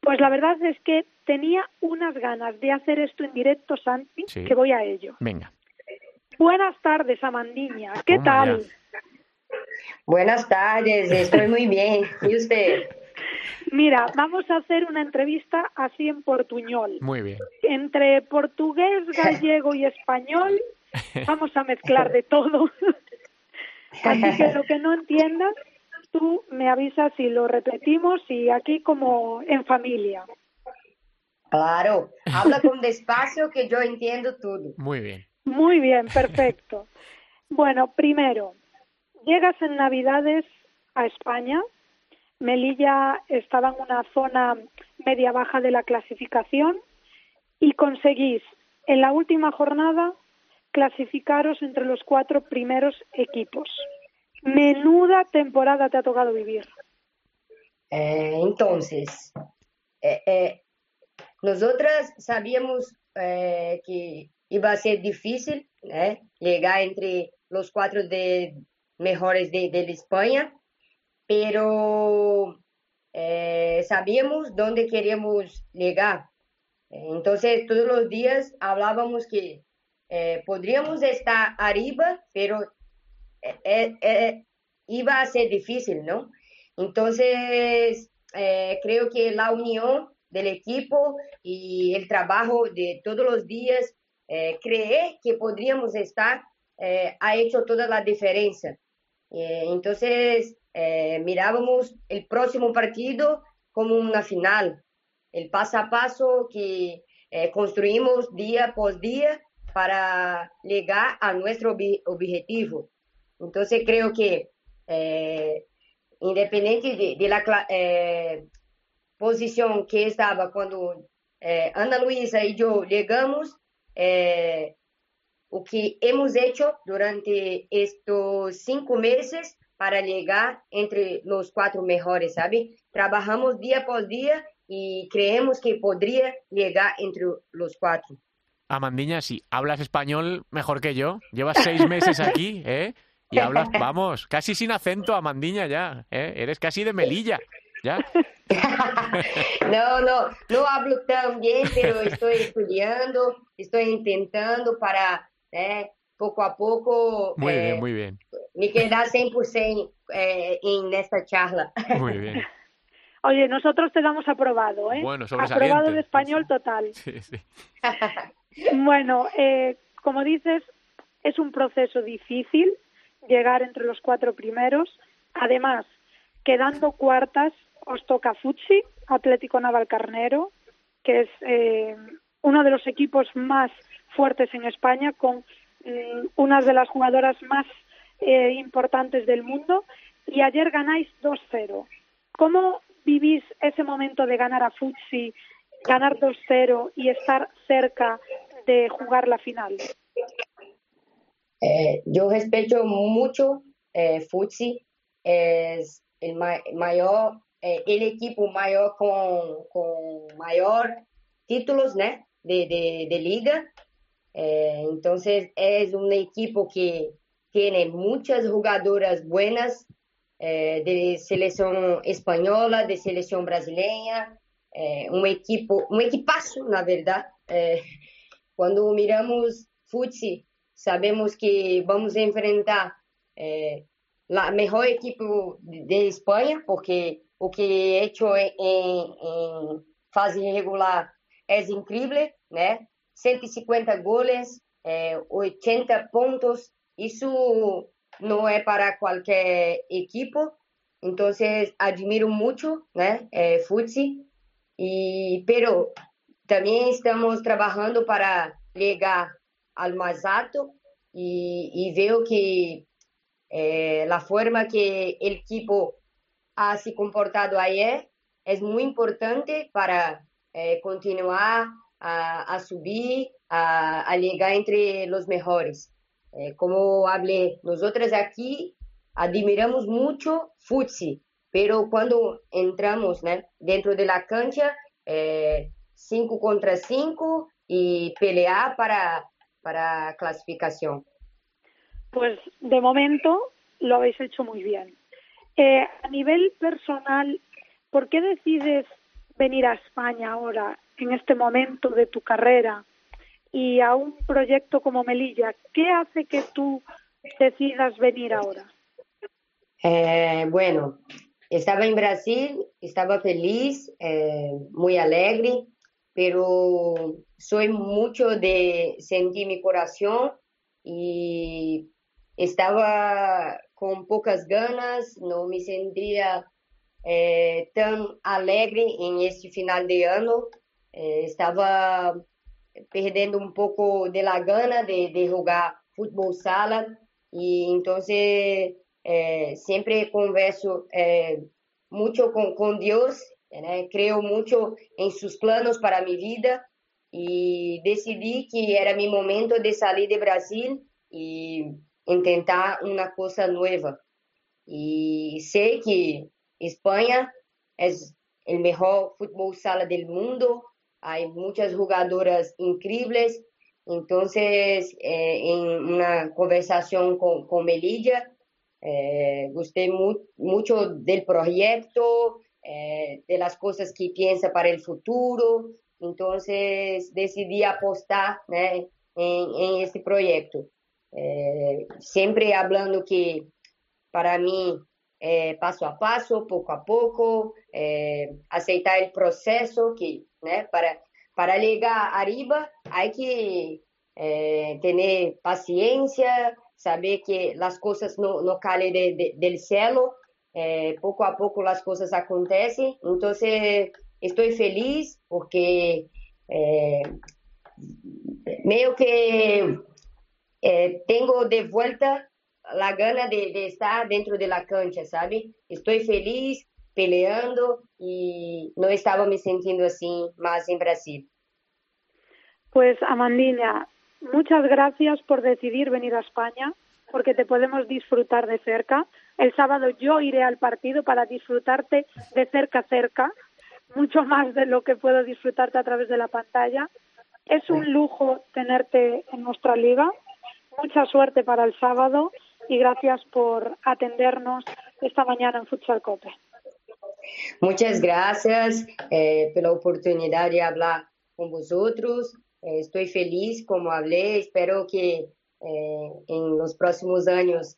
Pues la verdad es que tenía unas ganas de hacer esto en directo, Santi, Sí. que voy a ello. Venga. Buenas tardes, Amandiña. ¿Qué Toma tal? Buenas tardes, estoy muy bien. ¿Y usted? Mira, vamos a hacer una entrevista así en portuñol. Muy bien. Entre portugués, gallego y español, vamos a mezclar de todo. Así que lo que no entiendas, tú me avisas y lo repetimos y aquí como en familia. Claro, habla con despacio que yo entiendo todo. Muy bien. Muy bien, perfecto. Bueno, primero, llegas en Navidades a España. Melilla estaba en una zona media-baja de la clasificación y conseguís en la última jornada clasificaros entre los cuatro primeros equipos. Menuda temporada te ha tocado vivir. Eh, entonces, eh, eh, nosotras sabíamos eh, que iba a ser difícil ¿eh? llegar entre los cuatro de, mejores de, España, pero eh, sabíamos dónde queríamos llegar. Entonces, todos los días hablábamos que eh, podríamos estar arriba, pero eh, iba a ser difícil, ¿no? Entonces, creo que la unión del equipo y el trabajo de todos los días, eh, creer que podríamos estar, eh, ha hecho toda la diferencia. Eh, entonces, eh, mirábamos el próximo partido como una final, el paso a paso que construimos día por día para llegar a nuestro obje- objetivo. Entonces, creo que independiente de, la eh, posición que estaba cuando Ana Luisa y yo llegamos, eh, o que hemos hecho durante estos cinco meses para llegar entre los cuatro mejores, ¿sabe? Trabajamos día por día y creemos que podría llegar entre los cuatro. Amandiña, si hablas español mejor que yo, llevas seis meses aquí, ¿eh? Y hablas, vamos, casi sin acento, Amandiña ya, ¿eh? Eres casi de Melilla, ya. No, no, no hablo tan bien, pero estoy estudiando, estoy intentando para eh, poco a poco Muy eh, bien, muy bien, me quedar 100% eh, en esta charla. muy bien. Oye, nosotros te damos aprobado, ¿eh? Bueno, aprobado de español total. Sí, sí. Bueno, eh, como dices, es un proceso difícil llegar entre los cuatro primeros. Además, quedando cuartas, os toca Futsi, Atlético Navalcarnero, que es eh, uno de los equipos más fuertes en España, con mm, unas de las jugadoras más eh, importantes del mundo. Y ayer ganáis 2-0. ¿Cómo vivís ese momento de ganar a Futsi, ganar 2-0 y estar cerca de jugar la final? Eh, yo respeto mucho eh, Futsi, es el ma- mayor, eh, el equipo mayor con, con mayor títulos ¿né? de, de, de liga. Eh, entonces es un equipo que tiene muchas jugadoras buenas eh, de selección española, de selección brasileña, un equipo, un equipazo, la verdad. Cuando miramos Futsi, sabemos que vamos a enfrentar la mejor equipo de España, porque lo que he hecho en, en fase regular es increíble, ¿no? 150 goles, 80 eh, puntos, eso no es para cualquier equipo, entonces admiro mucho, ¿no? Eh, Futsi, y, pero también estamos trabajando para llegar al más alto y, veo que eh, la forma que el equipo ha se comportado ayer es muy importante para continuar a, subir, a, llegar entre los mejores. Como hablé, nosotros aquí admiramos mucho Futsi, pero cuando entramos dentro de la cancha, 5 contra 5 y pelear para para clasificación? Pues de momento lo habéis hecho muy bien. Eh, a nivel personal, ¿por qué decides venir a España ahora, en este momento de tu carrera, y a un proyecto como Melilla? ¿Qué hace que tú decidas venir ahora? Eh, bueno, estaba en Brasil, estaba feliz, eh, muy alegre, pero soy mucho de sentir mi corazón y estaba con pocas ganas, no me sentía eh, tan alegre en este final de año, eh, estaba perdiendo un poco de la gana de, de jugar fútbol sala y entonces eh, siempre converso mucho con, con Dios né? Creo mucho en sus planos para mi vida y decidí que era mi momento de salir de Brasil y intentar una cosa nueva. Y sé que España es el mejor fútbol sala del mundo, hay muchas jugadoras increíbles. Entonces, eh, en una conversación con, con Melilla, eh, gusté mu mucho del proyecto, eh, de las cosas que piensa para el futuro. Entonces decidí apostar en, en, este proyecto. Eh, siempre hablando que para mí eh, paso a paso, poco a poco, aceitar el proceso que para, para llegar arriba hay que tener paciencia, saber que las cosas no, no caen del cielo, eh, poco a poco las cosas acontecen. Entonces, estoy feliz porque eh, medio que eh, tengo de vuelta la gana de, estar dentro de la cancha, ¿sabe? Estoy feliz peleando y no estaba me sintiendo así más en Brasil. Pues Amandina, muchas gracias por decidir venir a España, porque te podemos disfrutar de cerca el sábado yo iré al partido para disfrutarte de cerca a cerca, mucho más de lo que puedo disfrutarte a través de la pantalla. Es un lujo tenerte en nuestra liga. Mucha suerte para el sábado y gracias por atendernos esta mañana en Futsal Cope. Muchas gracias eh, por la oportunidad de hablar con vosotros. Eh, estoy feliz, como hablé. Espero que eh, en los próximos años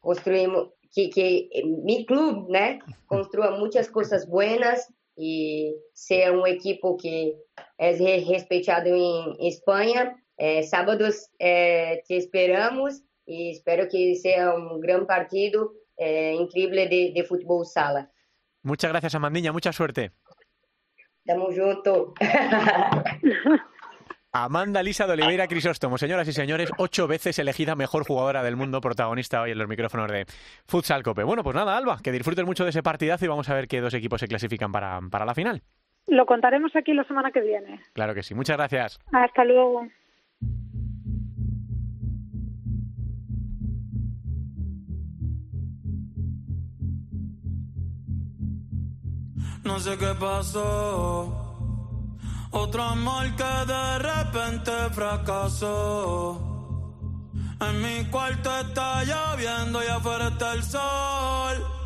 construimos, que, mi club, né, construa muchas cosas buenas y sea un equipo que es respetado en España. Eh, sábados eh, te esperamos y espero que sea un gran partido eh, increíble de, de fútbol sala. Muchas gracias, Amandiña. Mucha suerte. Estamos juntos. Amanda Lisa de Oliveira Crisóstomo, señoras y señores, ocho veces elegida mejor jugadora del mundo, protagonista hoy en los micrófonos de Futsal Cope. Bueno, pues nada, Alba, que disfruten mucho de ese partidazo y vamos a ver qué dos equipos se clasifican para, para la final. Lo contaremos aquí la semana que viene. Claro que sí, muchas gracias. Hasta luego. No sé qué pasó otro amor que de repente fracasó. En mi cuarto está lloviendo y afuera está el sol.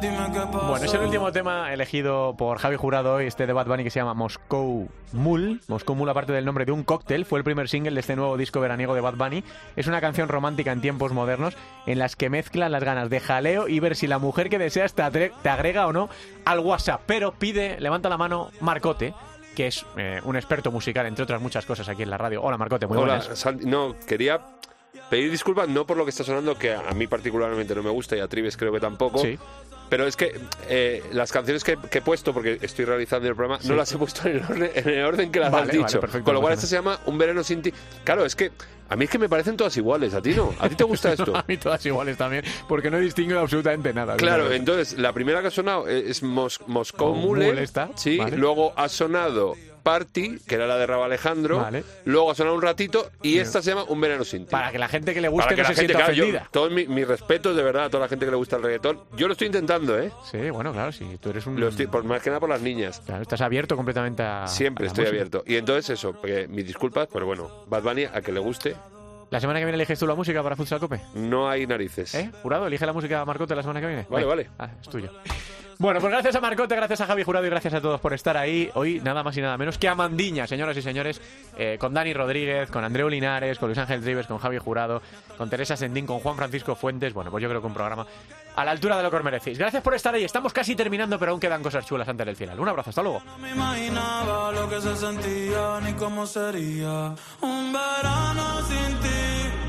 Bueno, es el último tema elegido por Javi Jurado hoy, este de Bad Bunny que se llama Moscow Mule. Moscow Mule, aparte del nombre de un cóctel, fue el primer single de este nuevo disco veraniego de Bad Bunny. Es una canción romántica en tiempos modernos en las que mezclan las ganas de jaleo y ver si la mujer que deseas te, te agrega o no al WhatsApp. Pero pide, levanta la mano, Marcote que es eh, un experto musical, entre otras muchas cosas aquí en la radio. Hola, Marcote, muy Hola, buenas. no, quería pedir disculpas no por lo que está sonando, que a mí particularmente no me gusta y a Trives creo que tampoco. Sí. Pero es que eh, las canciones que, que, he puesto, porque estoy realizando el programa, Sí. no las he puesto en el orden, en el orden que las Vale, has vale, dicho. perfecto, Con lo cual, esta se llama Un verano sin ti. Claro, es que a mí es que me parecen todas iguales, a ti no. ¿A ti te gusta esto? a mí todas iguales también, porque no distingo absolutamente nada. Claro, entonces la primera que ha sonado es Mos- Moscow Oh, Mule. Sí, vale. luego ha sonado Party, que era la de Rabo Alejandro. Vale. Luego ha sonado un ratito y esta se llama Un verano sin ti. Para que la gente que le Para guste que no la se gente, sienta claro, yo- ofendida. todo mi, mi respeto de verdad a toda la gente que le gusta el reggaetón. Yo lo estoy intentando, ¿eh? Sí, bueno, claro, sí, tú eres un... Lo estoy, por más que nada por las niñas. Claro, estás abierto completamente a... Siempre a estoy música. abierto. Y entonces eso, porque mis disculpas, pero bueno, Bad Bunny, a que le guste, La semana que viene eliges tú la música para Futsal Cope. no hay narices. ¿Eh? Jurado, elige la música Marcote la semana que viene. Vale, vale. Ah, es tuyo. Bueno, pues gracias a Marcote, gracias a Javi Jurado y gracias a todos por estar ahí. Hoy nada más y nada menos que a Mandiña, señoras y señores, eh, con Dani Rodríguez, con Andreu Linares, con Luis Ángel Trives, con Javi Jurado, con Teresa Sendín, con Juan Francisco Fuentes. Bueno, pues yo creo que un programa a la altura de lo que os merecéis. Gracias por estar ahí. Estamos casi terminando, pero aún quedan cosas chulas antes del final. Un abrazo, hasta luego. me imaginaba lo que se sentía ni cómo sería un verano sin ti.